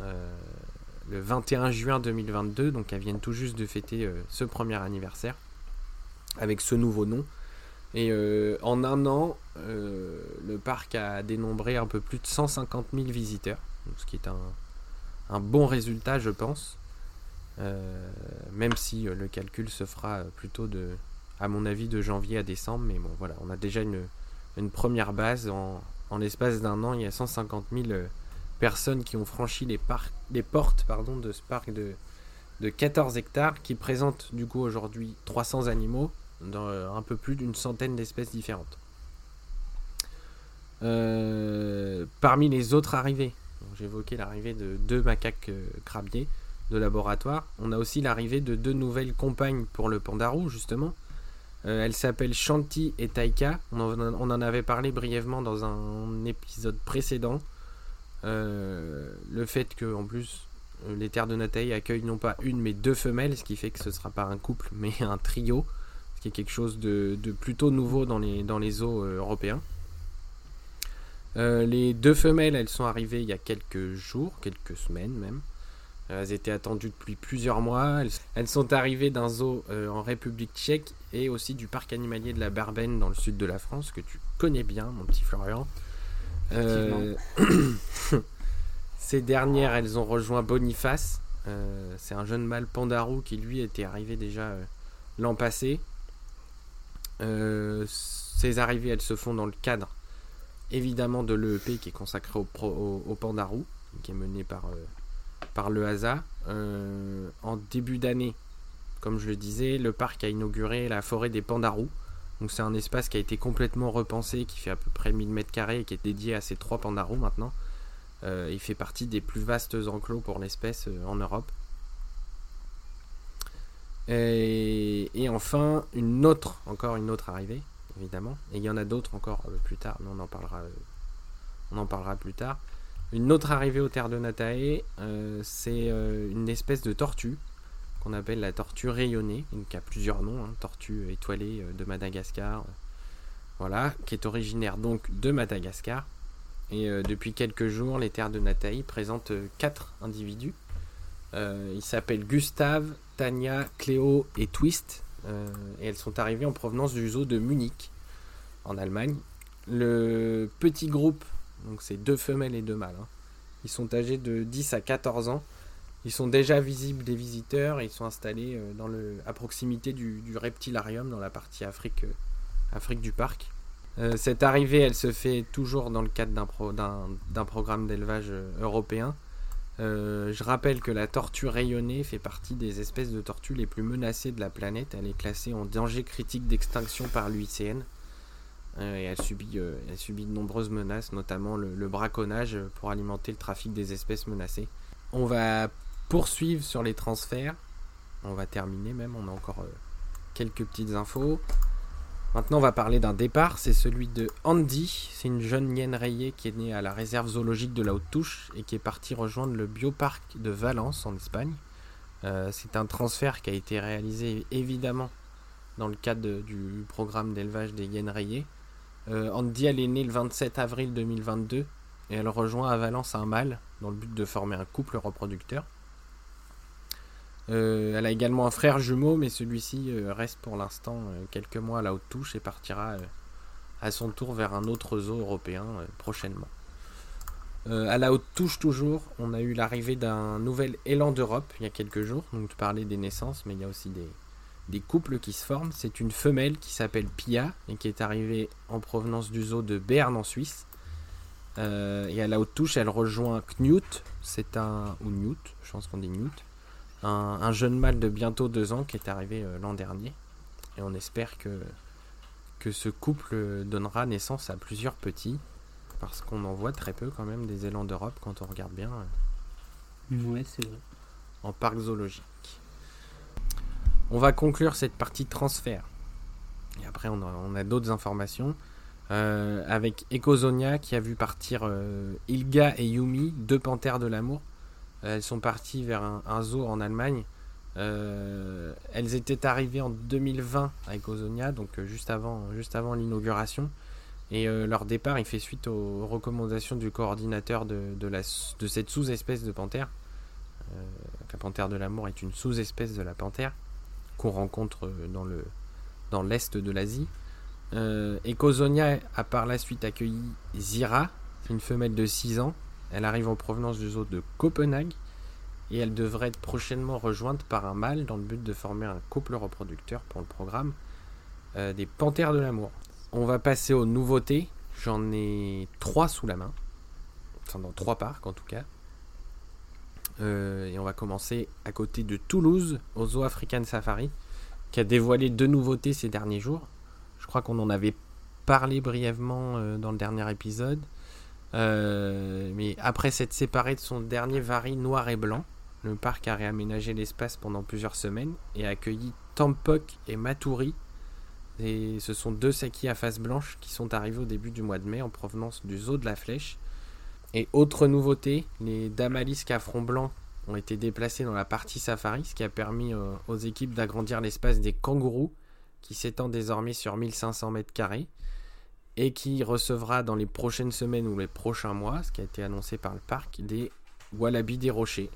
euh, le 21 juin 2022, donc elles viennent tout juste de fêter euh, ce premier anniversaire avec ce nouveau nom. Et euh, en un an, le parc a dénombré un peu plus de 150 000 visiteurs, ce qui est un, bon résultat, je pense. même si le calcul se fera plutôt de, à mon avis, de janvier à décembre. Mais bon, voilà, on a déjà une, première base. En, l'espace d'un an, il y a 150 000 personnes qui ont franchi les, les portes de ce parc de, de 14 hectares qui présente du coup aujourd'hui 300 animaux dans euh, un peu plus d'une centaine d'espèces différentes. Euh, parmi les autres arrivées, j'évoquais l'arrivée de deux macaques euh, crabiers de laboratoire, on a aussi l'arrivée de deux nouvelles compagnes pour le pandarou justement. elles s'appellent Shanti et Taika, on en avait parlé brièvement dans un épisode précédent. Le fait que en plus les terres de Nathalie accueillent non pas une mais deux femelles, ce qui fait que ce ne sera pas un couple mais un trio, qui est quelque chose de, plutôt nouveau dans les, dans les eaux euh, européens. les deux femelles, elles sont arrivées il y a quelques jours, quelques semaines même. elles étaient attendues depuis plusieurs mois. Elles, sont arrivées d'un zoo en République tchèque et aussi du parc animalier de la Barbenne dans le sud de la France, que tu connais bien, mon petit Florian. Euh, ces dernières, elles ont rejoint Boniface. Euh, c'est un jeune mâle pandarou qui lui était arrivé déjà euh, l'an passé. Ces arrivées, elles se font dans le cadre évidemment de l'EEP qui est consacré au, au, pandarou, qui est mené par, par le HASA. en début d'année, comme je le disais, le parc a inauguré la forêt des pandarous. Donc c'est un espace qui a été complètement repensé, qui fait à peu près 1000 mètres carrés et qui est dédié à ces trois pandarous maintenant. Euh, il fait partie des plus vastes enclos pour l'espèce euh, en Europe. Et, enfin, une autre, encore une autre arrivée, évidemment. Et il y en a d'autres encore euh, plus tard, mais on en parlera, on en parlera plus tard. Une autre arrivée aux terres de Natae, c'est une espèce de tortue qu'on appelle la tortue rayonnée, qui a plusieurs noms, hein, tortue étoilée euh, de Madagascar, euh, voilà, qui est originaire donc de Madagascar. Et euh, depuis quelques jours, les terres de Nataï présentent quatre individus. Ils s'appellent Gustave, Tania, Cléo et Twist. et elles sont arrivées en provenance du zoo de Munich, en Allemagne. Le petit groupe, donc c'est deux femelles et deux mâles, hein, ils sont âgés de 10 à 14 ans ils sont déjà visibles des visiteurs et ils sont installés euh, à proximité du, reptilarium dans la partie Afrique, euh, du parc. Euh, cette arrivée, elle se fait toujours dans le cadre d'un programme d'élevage européen. Je rappelle que la tortue rayonnée fait partie des espèces de tortues les plus menacées de la planète. Elle est classée en danger critique d'extinction par l'UICN. et elle subit, elle subit de nombreuses menaces, notamment le, braconnage pour alimenter le trafic des espèces menacées. On va poursuivre sur les transferts. On va terminer même, on a encore euh, quelques petites infos. Maintenant, on va parler d'un départ, c'est celui de Andy. C'est une jeune hyène rayée qui est née à la réserve zoologique de la Haute-Touche et qui est partie rejoindre le bioparc de Valence en Espagne. Euh, c'est un transfert qui a été réalisé évidemment dans le cadre du programme d'élevage des hyènes rayées. Euh, Andy, elle est née le 27 avril 2022 et elle rejoint à Valence un mâle dans le but de former un couple reproducteur. Euh, elle a également un frère jumeau, mais celui-ci reste pour l'instant quelques mois à la haute touche et partira à son tour vers un autre zoo européen prochainement. Euh, à la haute touche toujours, on a eu l'arrivée d'un nouvel élan d'Europe il y a quelques jours. Donc tu parlais des naissances, mais il y a aussi des, couples qui se forment. C'est une femelle qui s'appelle Pia et qui est arrivée en provenance du zoo de Berne en Suisse. Euh, et à la haute touche, elle rejoint Knut, c'est un ou Newt, je pense qu'on dit Newt, un, jeune mâle de bientôt deux ans qui est arrivé euh, l'an dernier. Et on espère que, que ce couple donnera naissance à plusieurs petits parce qu'on en voit très peu quand même des élans d'Europe quand on regarde bien. Euh, ouais, c'est vrai. En parc zoologique. On va conclure cette partie transfert. Et après, on a, d'autres informations. Euh, avec Ecozonia qui a vu partir euh, Ilga et Yumi, deux panthères de l'amour. Elles sont parties vers un, zoo en Allemagne. elles étaient arrivées en 2020 à Ecozonia, donc juste avant, juste avant l'inauguration. Et euh, leur départ, il fait suite aux recommandations du coordinateur de, de, cette sous-espèce de panthère. Euh, la panthère de l'amour est une sous-espèce de la panthère qu'on rencontre euh, dans le dans l'est de l'Asie. Euh, Ecozonia a par la suite accueilli Zira, une femelle de 6 ans. Elle arrive en provenance du zoo de Copenhague et elle devrait être prochainement rejointe par un mâle dans le but de former un couple reproducteur pour le programme des panthères de l'amour. On va passer aux nouveautés. J'en ai trois sous la main. Enfin, dans trois parcs en tout cas. Euh, et on va commencer à côté de Toulouse, au Zoo African Safari, qui a dévoilé deux nouveautés ces derniers jours. Je crois qu'on en avait parlé brièvement euh, dans le dernier épisode. Euh, mais après s'être séparé de son dernier vari noir et blanc, le parc a réaménagé l'espace pendant plusieurs semaines et a accueilli Tampok et Maturi, et ce sont deux sakis à face blanche qui sont arrivés au début du mois de mai en provenance du zoo de la Flèche. Et autre nouveauté, les Damalis à front blanc ont été déplacés dans la partie safari, ce qui a permis euh, aux équipes d'agrandir l'espace des kangourous, qui s'étend désormais sur 1500 mètres carrés, et qui recevra dans les prochaines semaines ou les prochains mois, ce qui a été annoncé par le parc, des wallabies des rochers.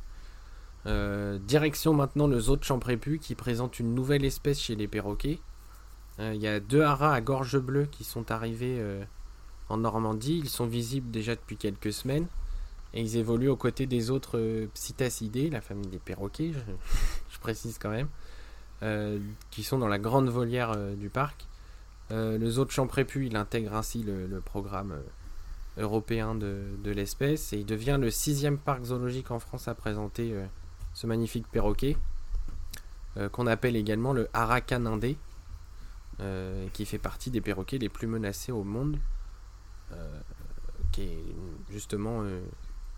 Euh, direction maintenant le zoo de Champrépu qui présente une nouvelle espèce chez les perroquets, euh, il y a deux haras à gorge bleue qui sont arrivés euh, en Normandie. Ils sont visibles déjà depuis quelques semaines. Et ils évoluent aux côtés des autres psittacidés, la famille des perroquets, je, précise quand même, qui sont dans la grande volière du parc. Le zoo de Champrépu, il intègre ainsi le, programme européen de, l'espèce et il devient le sixième parc zoologique en France à présenter ce magnifique perroquet, qu'on appelle également le Arakanindé. Euh, qui fait partie des perroquets les plus menacés au monde, euh, qui est justement euh,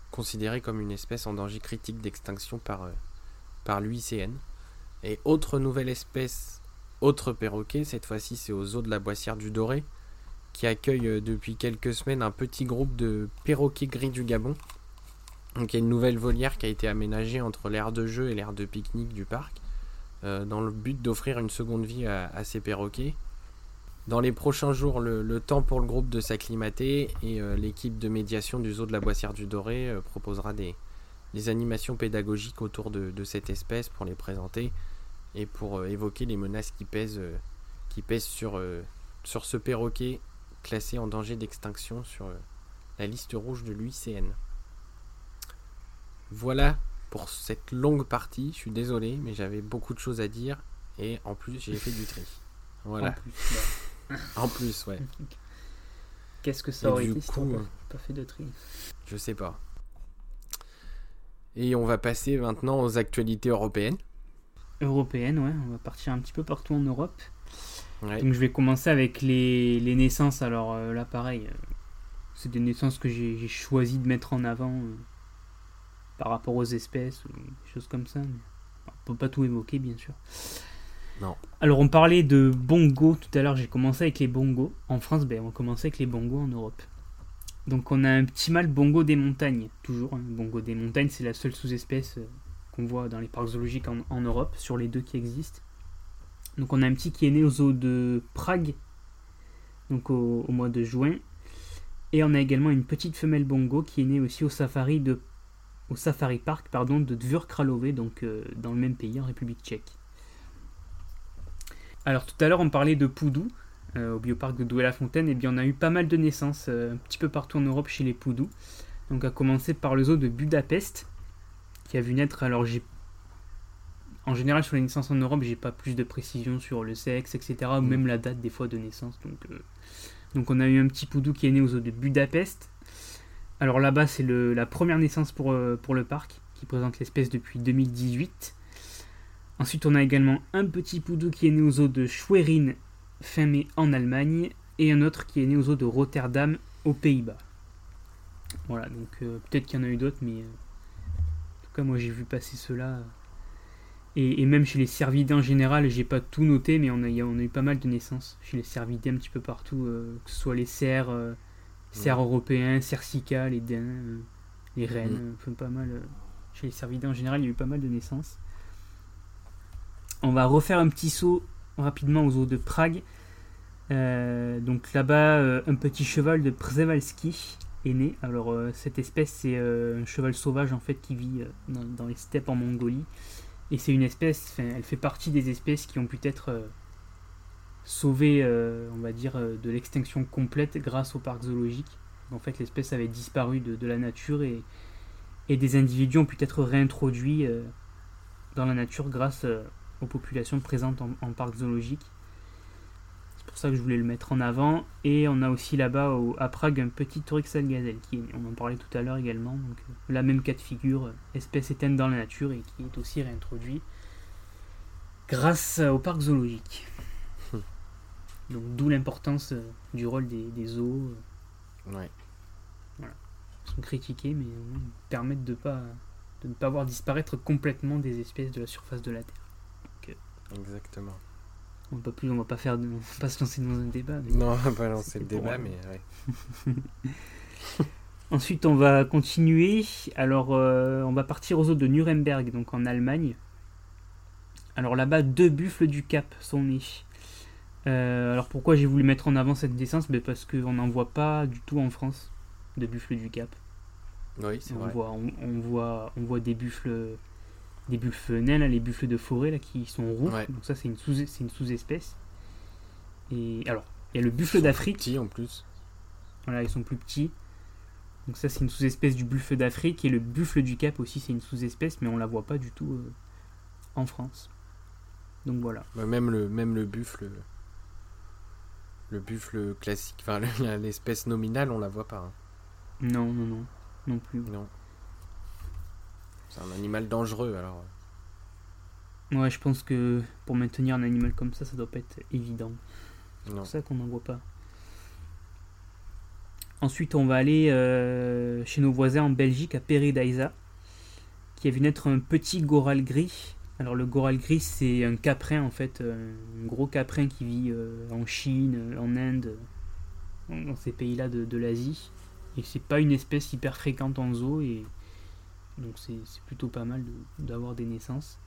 considéré comme une espèce en danger critique d'extinction par, par l'UICN. Et autre nouvelle espèce, autre perroquet, cette fois-ci c'est au zoo de la Boissière du Doré, qui accueille depuis quelques semaines un petit groupe de perroquets gris du Gabon. Donc il y a une nouvelle volière qui a été aménagée entre l'aire de jeu et l'aire de pique-nique du parc. Euh, dans le but d'offrir une seconde vie à, ces perroquets. Dans les prochains jours, le, temps pour le groupe de s'acclimater et euh, l'équipe de médiation du zoo de la Boissière du Doré euh, proposera des, animations pédagogiques autour de, cette espèce pour les présenter et pour évoquer les menaces qui pèsent, qui pèsent sur, sur ce perroquet classé en danger d'extinction sur la liste rouge de l'UICN. Voilà pour cette longue partie. Je suis désolé, mais j'avais beaucoup de choses à dire et en plus j'ai fait du tri. Voilà. En plus, en plus ouais. Qu'est-ce que ça aurait été si euh, pas fait de tri? Je sais pas. Et on va passer maintenant aux actualités européennes. Européennes, ouais. On va partir un petit peu partout en Europe. Donc je vais commencer avec les, les naissances. Alors euh, là, pareil, euh, c'est des naissances que j'ai choisi de mettre en avant par rapport aux espèces ou des choses comme ça. On peut pas tout évoquer, bien sûr. Non. Alors, on parlait de bongo tout à l'heure. J'ai commencé avec les bongos. En France, ben, on commencer avec les bongos en Europe. Donc, on a un petit mâle bongo des montagnes. Toujours, hein. bongo des montagnes, c'est la seule sous-espèce euh, qu'on voit dans les parcs zoologiques en, Europe, sur les deux qui existent. Donc on a un petit qui est né au zoo de Prague, donc au, mois de juin. Et on a également une petite femelle bongo qui est née aussi au safari, de, au safari park pardon, de Dvur donc euh, dans le même pays, en République tchèque. Alors tout à l'heure on parlait de Poudou, euh, au bioparc de Douai-la-Fontaine, et bien on a eu pas mal de naissances euh, un petit peu partout en Europe chez les Poudous. Donc à commencer par le zoo de Budapest, qui a vu naître, alors j'ai... En général sur les naissances en Europe, j'ai pas plus de précision sur le sexe, etc. Ou mm. même la date des fois de naissance. Donc, euh, donc on a eu un petit Poudou qui est né au zoo de Budapest. Alors là-bas c'est la première naissance pour, pour le parc, qui présente l'espèce depuis 2018. Ensuite, on a également un petit poudou qui est né au zoo de Schwerin fin mai en Allemagne, et un autre qui est né aux eaux de Rotterdam aux Pays-Bas. Voilà, donc euh, peut-être qu'il y en a eu d'autres, mais euh, cas moi j'ai vu passer cela. Et, même chez les cervidés en général, j'ai pas tout noté, mais on a, on a eu pas mal de naissances chez les cervidés un petit peu partout, euh, que ce soit les cerfs, cerfs européens, cerfs les daims, les rennes, enfin pas mal. chez les cervidés en général, il y a eu pas mal de naissances. On va refaire un petit saut rapidement aux eaux de Prague. Euh, donc là-bas, euh, un petit cheval de Przewalski Alors euh, cette espèce, c'est un cheval sauvage en fait qui vit dans, les steppes en Mongolie. Et c'est une espèce, elle fait partie des espèces qui ont pu être sauvées, on va dire, de l'extinction complète grâce au parc zoologique. En fait, l'espèce avait disparu de, la nature et, des individus ont pu être réintroduits dans la nature grâce aux populations présentes en, parc zoologique. C'est pour ça que je voulais le mettre en avant. Et on a aussi là-bas à Prague un petit Torixal gazelle, qui on en parlait tout à l'heure également. Donc, euh, la même cas de figure, euh, espèce éteinte dans la nature et qui est aussi réintroduit grâce au parc zoologique. Donc d'où l'importance euh, du rôle des, des zoos. Ouais. Voilà. Ils sont critiqués, mais ils permettent de, pas, de ne pas voir disparaître complètement des espèces de la surface de la Terre. Exactement. On va pas plus, on va pas faire, pas se lancer dans un débat. non, on va pas lancer le débat, mais ouais. Ensuite, on va continuer. Alors, euh, on va partir aux eaux de Nuremberg, donc en Allemagne. Alors là-bas, deux buffles du Cap sont nés. Euh, alors pourquoi j'ai voulu mettre en avant cette naissance ben Parce qu'on n'en voit pas du tout en France de buffles du Cap. Oui, c'est vrai. Voit, on, voit, on voit des buffles des buffles nains, les buffles de forêt là, qui sont roux. Donc ça c'est une sous c'est une sous-espèce. Et alors, il y a le buffle d'Afrique. Petits en plus. Voilà, ils sont plus petits. Donc ça c'est une sous-espèce du buffle d'Afrique et le buffle du Cap aussi c'est une sous-espèce mais on la voit pas du tout euh, en France. Donc voilà. Bah, même le même le buffle le buffle classique, enfin l'espèce nominale on la voit pas. Hein. Non non non non plus. Non. C'est un animal dangereux alors. Ouais, je pense que pour maintenir un animal comme ça, ça doit pas être évident. C'est pour ça qu'on n'en voit pas. Ensuite, on va aller euh, chez nos voisins en Belgique, à Peridaisa, qui a vu naître un petit goral gris. Alors, le goral gris, c'est un caprin en fait, euh, un gros caprin qui vit euh, en Chine, en Inde, dans ces pays-là de, de l'Asie. Et c'est pas une espèce hyper fréquente en zoo et donc c'est plutôt pas mal d'avoir des naissances.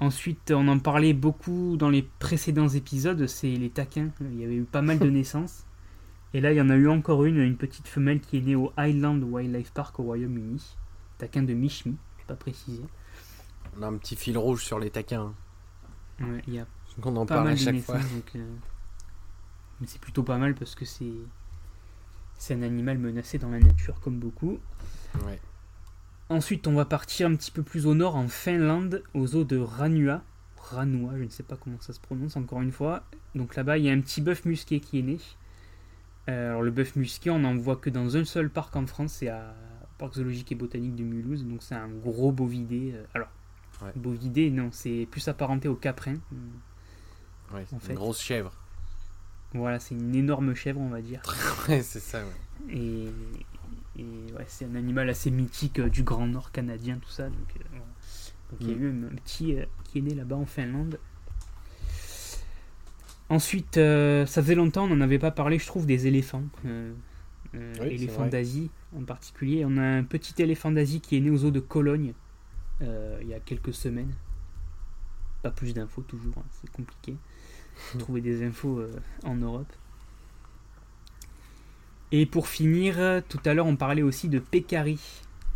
Ensuite, on en parlait beaucoup dans les précédents épisodes, c'est les taquins. Il y avait eu pas mal de naissances. Et là, il y en a eu encore une, une petite femelle qui est née au Highland Wildlife Park au Royaume-Uni. Taquin de Michmi, pas précisé. On a un petit fil rouge sur les taquins. Ouais, il y a on en parle à chaque fois. Euh, mais c'est plutôt pas mal parce que c'est c'est un animal menacé dans la nature comme beaucoup. Ouais. Ensuite, on va partir un petit peu plus au nord, en Finlande, aux eaux de Ranua. Ranua, je ne sais pas comment ça se prononce encore une fois. Donc là-bas, il y a un petit bœuf musqué qui est né. Euh, alors le bœuf musqué, on n'en voit que dans un seul parc en France, c'est à Parc zoologique et botanique de Mulhouse. Donc c'est un gros bovidé. Euh, alors, bovidé, non, c'est plus apparenté au caprin. Ouais, une grosse chèvre. Voilà, c'est une énorme chèvre, on va dire. ouais, c'est ça, ouais. Et, et ouais, c'est un animal assez mythique euh, du Grand Nord canadien, tout ça. Donc, euh, il y a mm. eu un petit euh, qui est né là-bas en Finlande. Ensuite, ça faisait longtemps, on n'en avait pas parlé, je trouve, des éléphants. éléphants d'Asie en particulier. On a un petit éléphant d'Asie qui est né aux eaux de Cologne, il y a quelques semaines. Pas plus d'infos toujours, hein, c'est compliqué. Trouver des infos en Europe. Et pour finir, tout à l'heure on parlait aussi de Pécari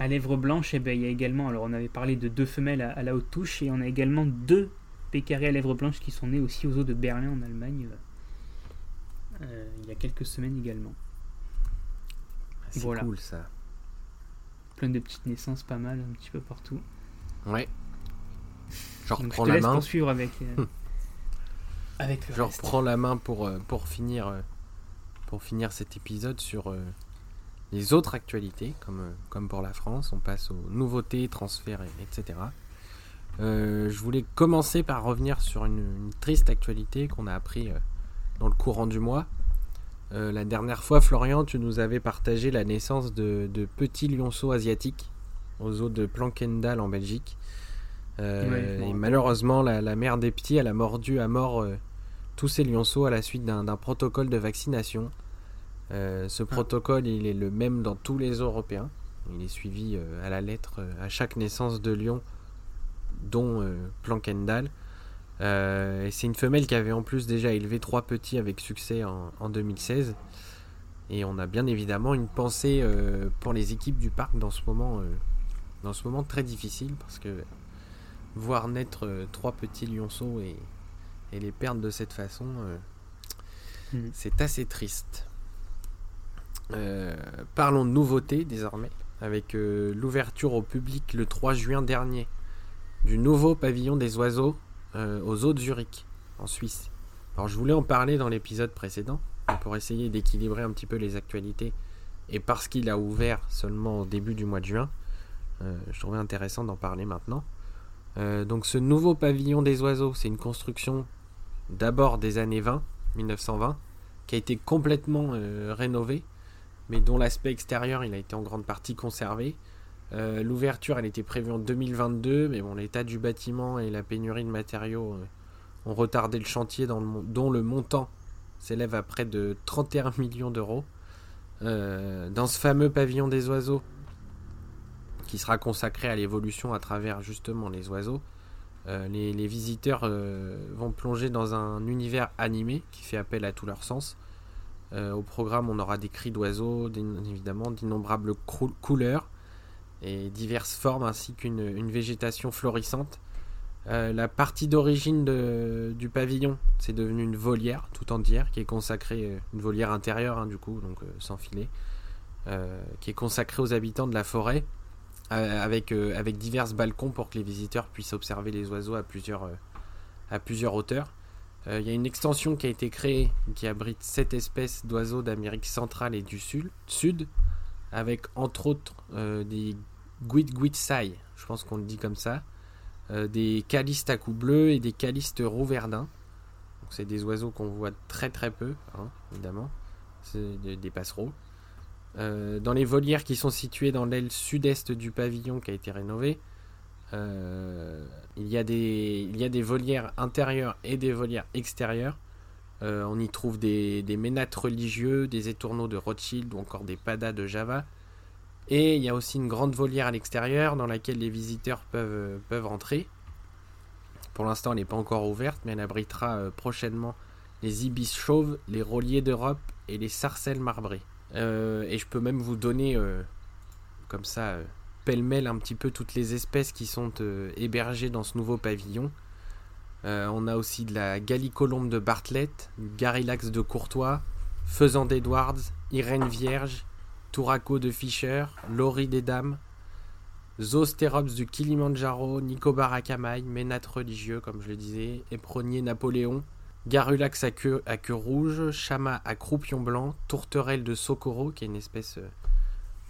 à lèvres blanches. Et eh ben, il y a également, alors on avait parlé de deux femelles à, la haute touche et on a également deux Pécari à lèvres blanches qui sont nées aussi aux eaux de Berlin en Allemagne euh, il y a quelques semaines également. Ah, c'est cool ça. Plein de petites naissances, pas mal, un petit peu partout. Ouais. Je reprends la main. avec. Euh, avec Je reprends la main pour, euh, pour finir pour finir cet épisode sur euh, les autres actualités, comme, euh, comme pour la France. On passe aux nouveautés, transferts, etc. Euh, je voulais commencer par revenir sur une, triste actualité qu'on a appris dans le courant du mois. la dernière fois, Florian, tu nous avais partagé la naissance de, petits lionceaux asiatiques aux eaux de Plankendal en Belgique. et malheureusement, la, la, mère des petits, elle a mordu à mort tous ces lionceaux à la suite d'un protocole de vaccination. Euh, ce ah. protocole, il est le même dans tous les Européens. Il est suivi euh, à la lettre euh, à chaque naissance de lion, dont Plankendal. et c'est une femelle qui avait en plus déjà élevé trois petits avec succès en, 2016. Et on a bien évidemment une pensée pour les équipes du parc dans ce moment, dans ce moment très difficile parce que voir naître trois petits lionceaux et, et les perdre de cette façon, euh, hmm. c'est assez triste. Euh, parlons de nouveautés désormais, avec euh, l'ouverture au public le 3 juin dernier du nouveau pavillon des oiseaux aux eaux de Zurich, en Suisse. Alors je voulais en parler dans l'épisode précédent, pour essayer d'équilibrer un petit peu les actualités, et parce qu'il a ouvert seulement au début du mois de juin, je trouvais intéressant d'en parler maintenant. donc ce nouveau pavillon des oiseaux, c'est une construction d'abord des années 20, 1920, qui a été complètement euh, rénové, mais dont l'aspect extérieur a été en grande partie conservé. Euh, l'ouverture elle était prévue en 2022, mais bon l'état du bâtiment et la pénurie de matériaux euh, ont retardé le chantier dont le montant s'élève à près de 31 millions d'euros. dans ce fameux pavillon des oiseaux, qui sera consacré à l'évolution à travers justement les oiseaux, euh, les, visiteurs euh, vont plonger dans un univers animé qui fait appel à tous leurs sens. Euh, au programme, on aura des cris d'oiseaux, évidemment, d'innombrables couleurs et diverses formes, ainsi qu'une végétation florissante. la partie d'origine du pavillon, c'est devenu une volière tout entière qui est consacrée, une volière intérieure hein, du coup, donc sans filet, qui est consacrée aux habitants de la forêt avec, euh, avec divers balcons pour que les visiteurs puissent observer les oiseaux à plusieurs, euh, à plusieurs hauteurs. Il y a une extension qui a été créée qui abrite sept espèces d'oiseaux d'Amérique centrale et du sud, avec entre autres des guit-guit-sai, je pense qu'on le dit comme ça, des calistes à coups bleus et des calistes roux verdins. C'est des oiseaux qu'on voit très très peu, hein, évidemment. C'est des passereaux. Euh, dans les volières qui sont situées dans l'aile sud-est du pavillon qui a été rénové, euh, il, y a des, volières intérieures et des volières extérieures. Euh, on y trouve des, ménates religieux, des étourneaux de Rothschild ou encore des padas de Java. Et il y a aussi une grande volière à l'extérieur dans laquelle les visiteurs peuvent, entrer. Pour l'instant, elle n'est pas encore ouverte, mais elle abritera prochainement les ibis chauves, les rôliers d'Europe et les sarcelles marbrés. Euh, et je peux même vous donner, euh, comme ça, euh, pêle-mêle un petit peu toutes les espèces qui sont hébergées dans ce nouveau pavillon. on a aussi de la gallicolombe de Bartlett, du garillax de Courtois, faisan d'Edwards, Irène Vierge, Touraco de Fischer, Laurie des Dames, Zosterops du Kilimanjaro, Nicobar Akamai, Ménate religieux, comme je le disais, Éperonnier Napoléon, Garulax à queue, rouge, Chama à croupion blanc, Tourterelle de Socorro, qui est une espèce euh,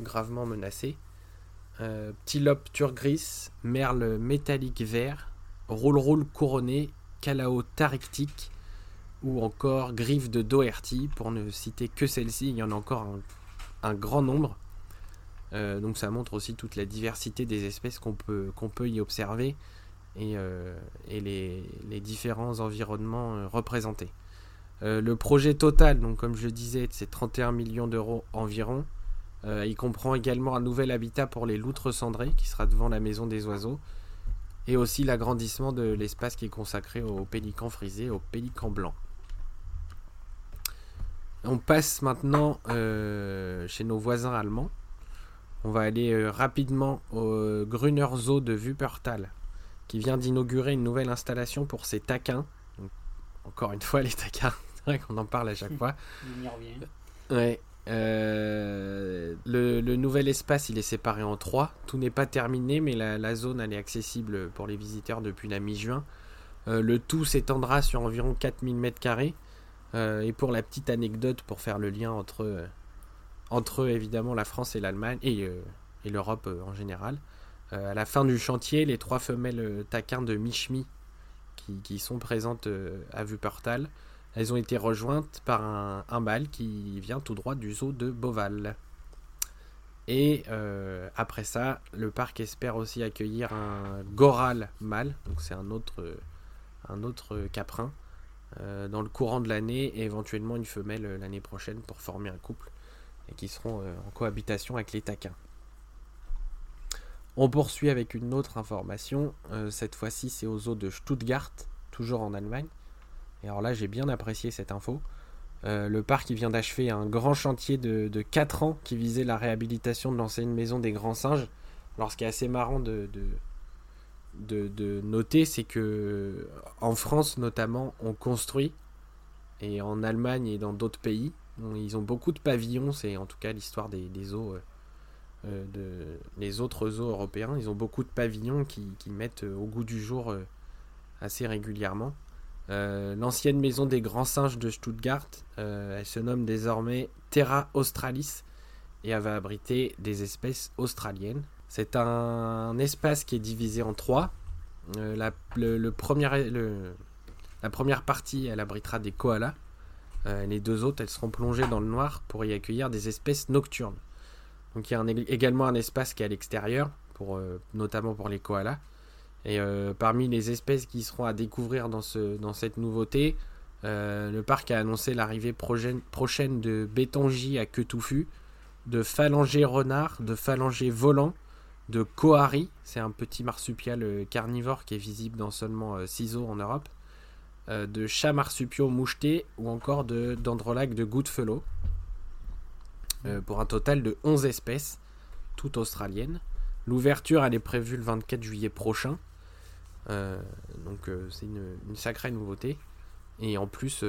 gravement menacée, euh, Ptilope turgris, Merle métallique vert, Roule-roule couronné, Calao tarictique, ou encore Griffe de Doherty, pour ne citer que celle-ci, il y en a encore un, grand nombre. Euh, donc ça montre aussi toute la diversité des espèces qu'on peut y observer et, euh, les, différents environnements euh, représentés. Euh, le projet total, comme je disais, c'est 31 millions d'euros environ. il comprend également un nouvel habitat pour les loutres cendrées qui sera devant la maison des oiseaux et aussi l'agrandissement de l'espace qui est consacré aux pélicans frisés, aux pélicans blancs. On passe maintenant chez nos voisins allemands. On va aller rapidement au Gruner Zoo de Wuppertal qui vient d'inaugurer une nouvelle installation pour ses taquins. encore une fois, les taquins, c'est vrai qu'on en parle à chaque fois. On y revient. Ouais. Euh, le, nouvel espace, il est séparé en trois. Tout n'est pas terminé, mais la, zone elle est accessible pour les visiteurs depuis la mi-juin. Euh, le tout s'étendra sur environ 4000 m2. Euh, et pour la petite anecdote, pour faire le lien entre, entre évidemment la France et l'Allemagne et, et l'Europe en général, à la fin du chantier, les trois femelles euh, taquins de Michmi qui, sont présentes euh, à Wuppertal, elles ont été rejointes par un, mâle qui vient tout droit du zoo de Boval. Et après ça, le parc espère aussi accueillir un goral mâle, donc c'est un autre, un autre caprin, dans le courant de l'année et éventuellement une femelle l'année prochaine pour former un couple et qui seront en cohabitation avec les taquins. On poursuit avec une autre information. Euh, cette fois-ci, c'est aux eaux de Stuttgart, toujours en Allemagne. Et alors là, j'ai bien apprécié cette info. Euh, le parc vient d'achever un grand chantier de, 4 ans qui visait la réhabilitation de l'ancienne maison des grands singes. Alors, ce qui est assez marrant de, de, noter, c'est que en France, notamment, on construit. Et en Allemagne et dans d'autres pays, ils ont beaucoup de pavillons. C'est en tout cas l'histoire des, eaux. Euh, euh, de, les autres zoos européens. Ils ont beaucoup de pavillons qui, mettent euh, au goût du jour euh, assez régulièrement. L'ancienne maison des grands singes de Stuttgart, elle se nomme désormais Terra Australis et elle va abriter des espèces australiennes. C'est un, espace qui est divisé en trois. la, la première partie, elle abritera des koalas. les deux autres, elles seront plongées dans le noir pour y accueillir des espèces nocturnes. Donc il y a également un espace qui est à l'extérieur, euh, notamment pour les koalas. Et euh, parmi les espèces qui seront à découvrir dans, ce, dans cette nouveauté, euh, le parc a annoncé l'arrivée prochaine, de bétongies à queue touffue, de phalangers renards, de phalangers volants, de koari, c'est un petit marsupial carnivore qui est visible dans seulement 6 eaux en Europe, de chats marsupiaux mouchetés ou encore de, de gouttelot. Euh, pour un total de 11 espèces, toutes australiennes. L'ouverture, elle est prévue le 24 juillet prochain. Euh, donc euh, c'est une, sacrée nouveauté. Et en plus,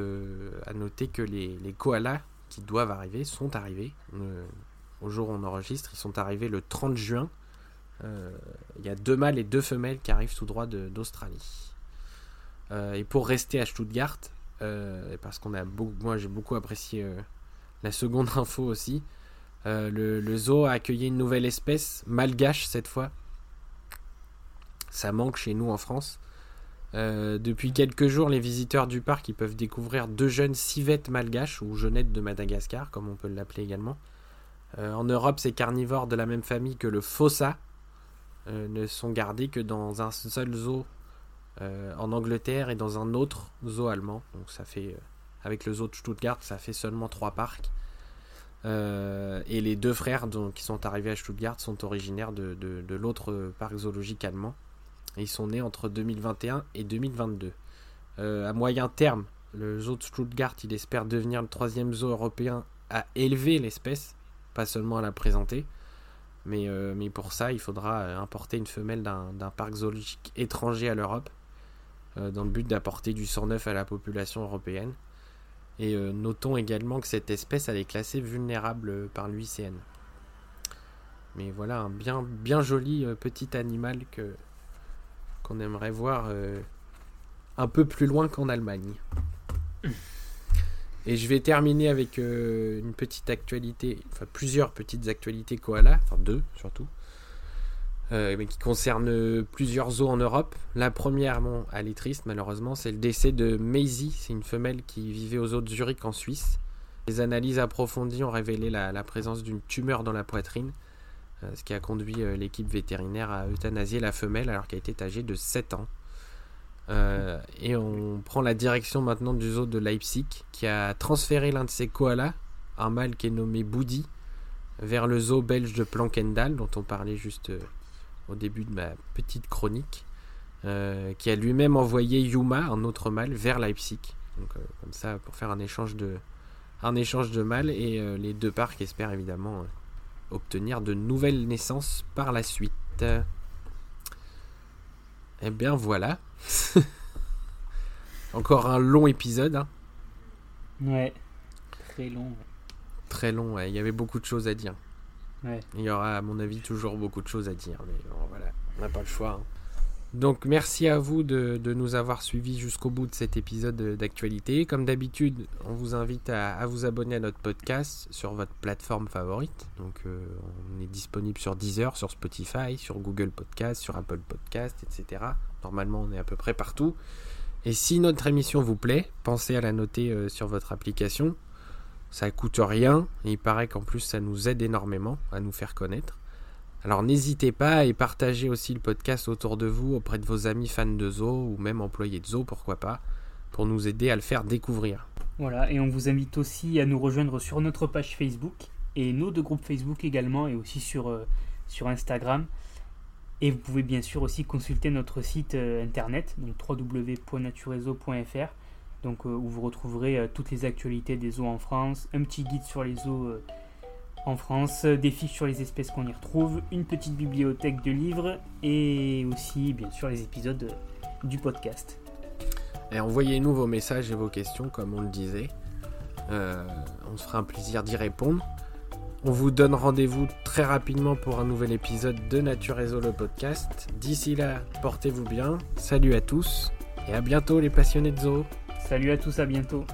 à noter que les, les, koalas qui doivent arriver sont arrivés. au jour où on enregistre, ils sont arrivés le 30 juin. Il y a deux mâles et deux femelles qui arrivent tout droit d'Australie. et pour rester à Stuttgart, parce qu'on a moi j'ai beaucoup apprécié la seconde info aussi. Euh, le, zoo a accueilli une nouvelle espèce, malgache cette fois. Ça manque chez nous en France. Euh, depuis quelques jours, les visiteurs du parc ils peuvent découvrir deux jeunes civettes malgaches ou jeunettes de Madagascar, comme on peut l'appeler également. Euh, en Europe, ces carnivores de la même famille que le fossa ne sont gardés que dans un seul zoo en Angleterre et dans un autre zoo allemand. Donc ça fait avec le zoo de Stuttgart, ça fait seulement trois parcs. Euh, et les deux frères donc, qui sont arrivés à Stuttgart sont originaires de, l'autre parc zoologique allemand. ils sont nés entre 2021 et 2022. Euh, à moyen terme, le zoo de Stuttgart, il espère devenir le troisième zoo européen à élever l'espèce, pas seulement à la présenter. Mais, euh, mais pour ça, il faudra importer une femelle d'un parc zoologique étranger à l'Europe, dans le but d'apporter du sang neuf à la population européenne. Et euh, notons également que cette espèce elle est classée vulnérable euh, par l'UICN. Mais voilà un bien, bien joli euh, petit animal qu'on aimerait voir un peu plus loin qu'en Allemagne. Et je vais terminer avec une petite actualité, enfin plusieurs petites actualités koala, enfin deux surtout. Euh, qui concerne plusieurs zoos en Europe. La première, bon, elle est triste malheureusement, c'est le décès de Maisie, c'est une femelle qui vivait aux eaux de Zurich en Suisse. Les analyses approfondies ont révélé la, présence d'une tumeur dans la poitrine, euh, ce qui a conduit euh, l'équipe vétérinaire à euthanasier la femelle alors qu'elle était âgée de 7 ans. et on prend la direction maintenant du zoo de Leipzig qui a transféré l'un de ses koalas, un mâle qui est nommé Boudi, vers le zoo belge de Plankendal, dont on parlait juste euh, au début de ma petite chronique, euh, qui a lui-même envoyé Yuma, un autre mâle, vers Leipzig. Donc, euh, comme ça, pour faire un échange de, un échange de mâles. Et euh, les deux parcs espèrent évidemment obtenir de nouvelles naissances par la suite. Eh bien, voilà. Encore un long épisode. hein. Ouais. Très long. Très long, ouais. il y avait beaucoup de choses à dire. Il y aura, à mon avis, toujours beaucoup de choses à dire. Mais bon, voilà, on n'a pas le choix. hein. Donc, merci à vous de, nous avoir suivis jusqu'au bout de cet épisode d'actualité. Comme d'habitude, on vous invite à, à vous abonner à notre podcast sur votre plateforme favorite. Donc, euh, on est disponible sur Deezer, sur Spotify, sur Google Podcast, sur Apple Podcast, etc. Normalement, on est à peu près partout. Et si notre émission vous plaît, pensez à la noter euh, sur votre application. Ça coûte rien. Et il paraît qu'en plus, ça nous aide énormément à nous faire connaître. Alors n'hésitez pas et partagez aussi le podcast autour de vous auprès de vos amis fans de zoo ou même employés de zoo, pourquoi pas, pour nous aider à le faire découvrir. Voilà, et on vous invite aussi à nous rejoindre sur notre page Facebook et nos deux groupes Facebook également et aussi sur, euh, sur Instagram. Et vous pouvez bien sûr aussi consulter notre site euh, internet, donc www.naturezo.fr, donc euh, où vous retrouverez euh, toutes les actualités des zoos en France, un petit guide sur les euh, en France, euh, des fiches sur les espèces qu'on y retrouve, une petite bibliothèque de livres et aussi bien sûr les épisodes du podcast. Et envoyez-nous vos messages et vos questions, comme on le disait. On se fera un plaisir d'y répondre. On vous donne rendez-vous très rapidement pour un nouvel épisode de Nature et Zoo, le podcast. D'ici là, portez-vous bien. Salut à tous et à bientôt les passionnés de zoo. Salut à tous, à bientôt.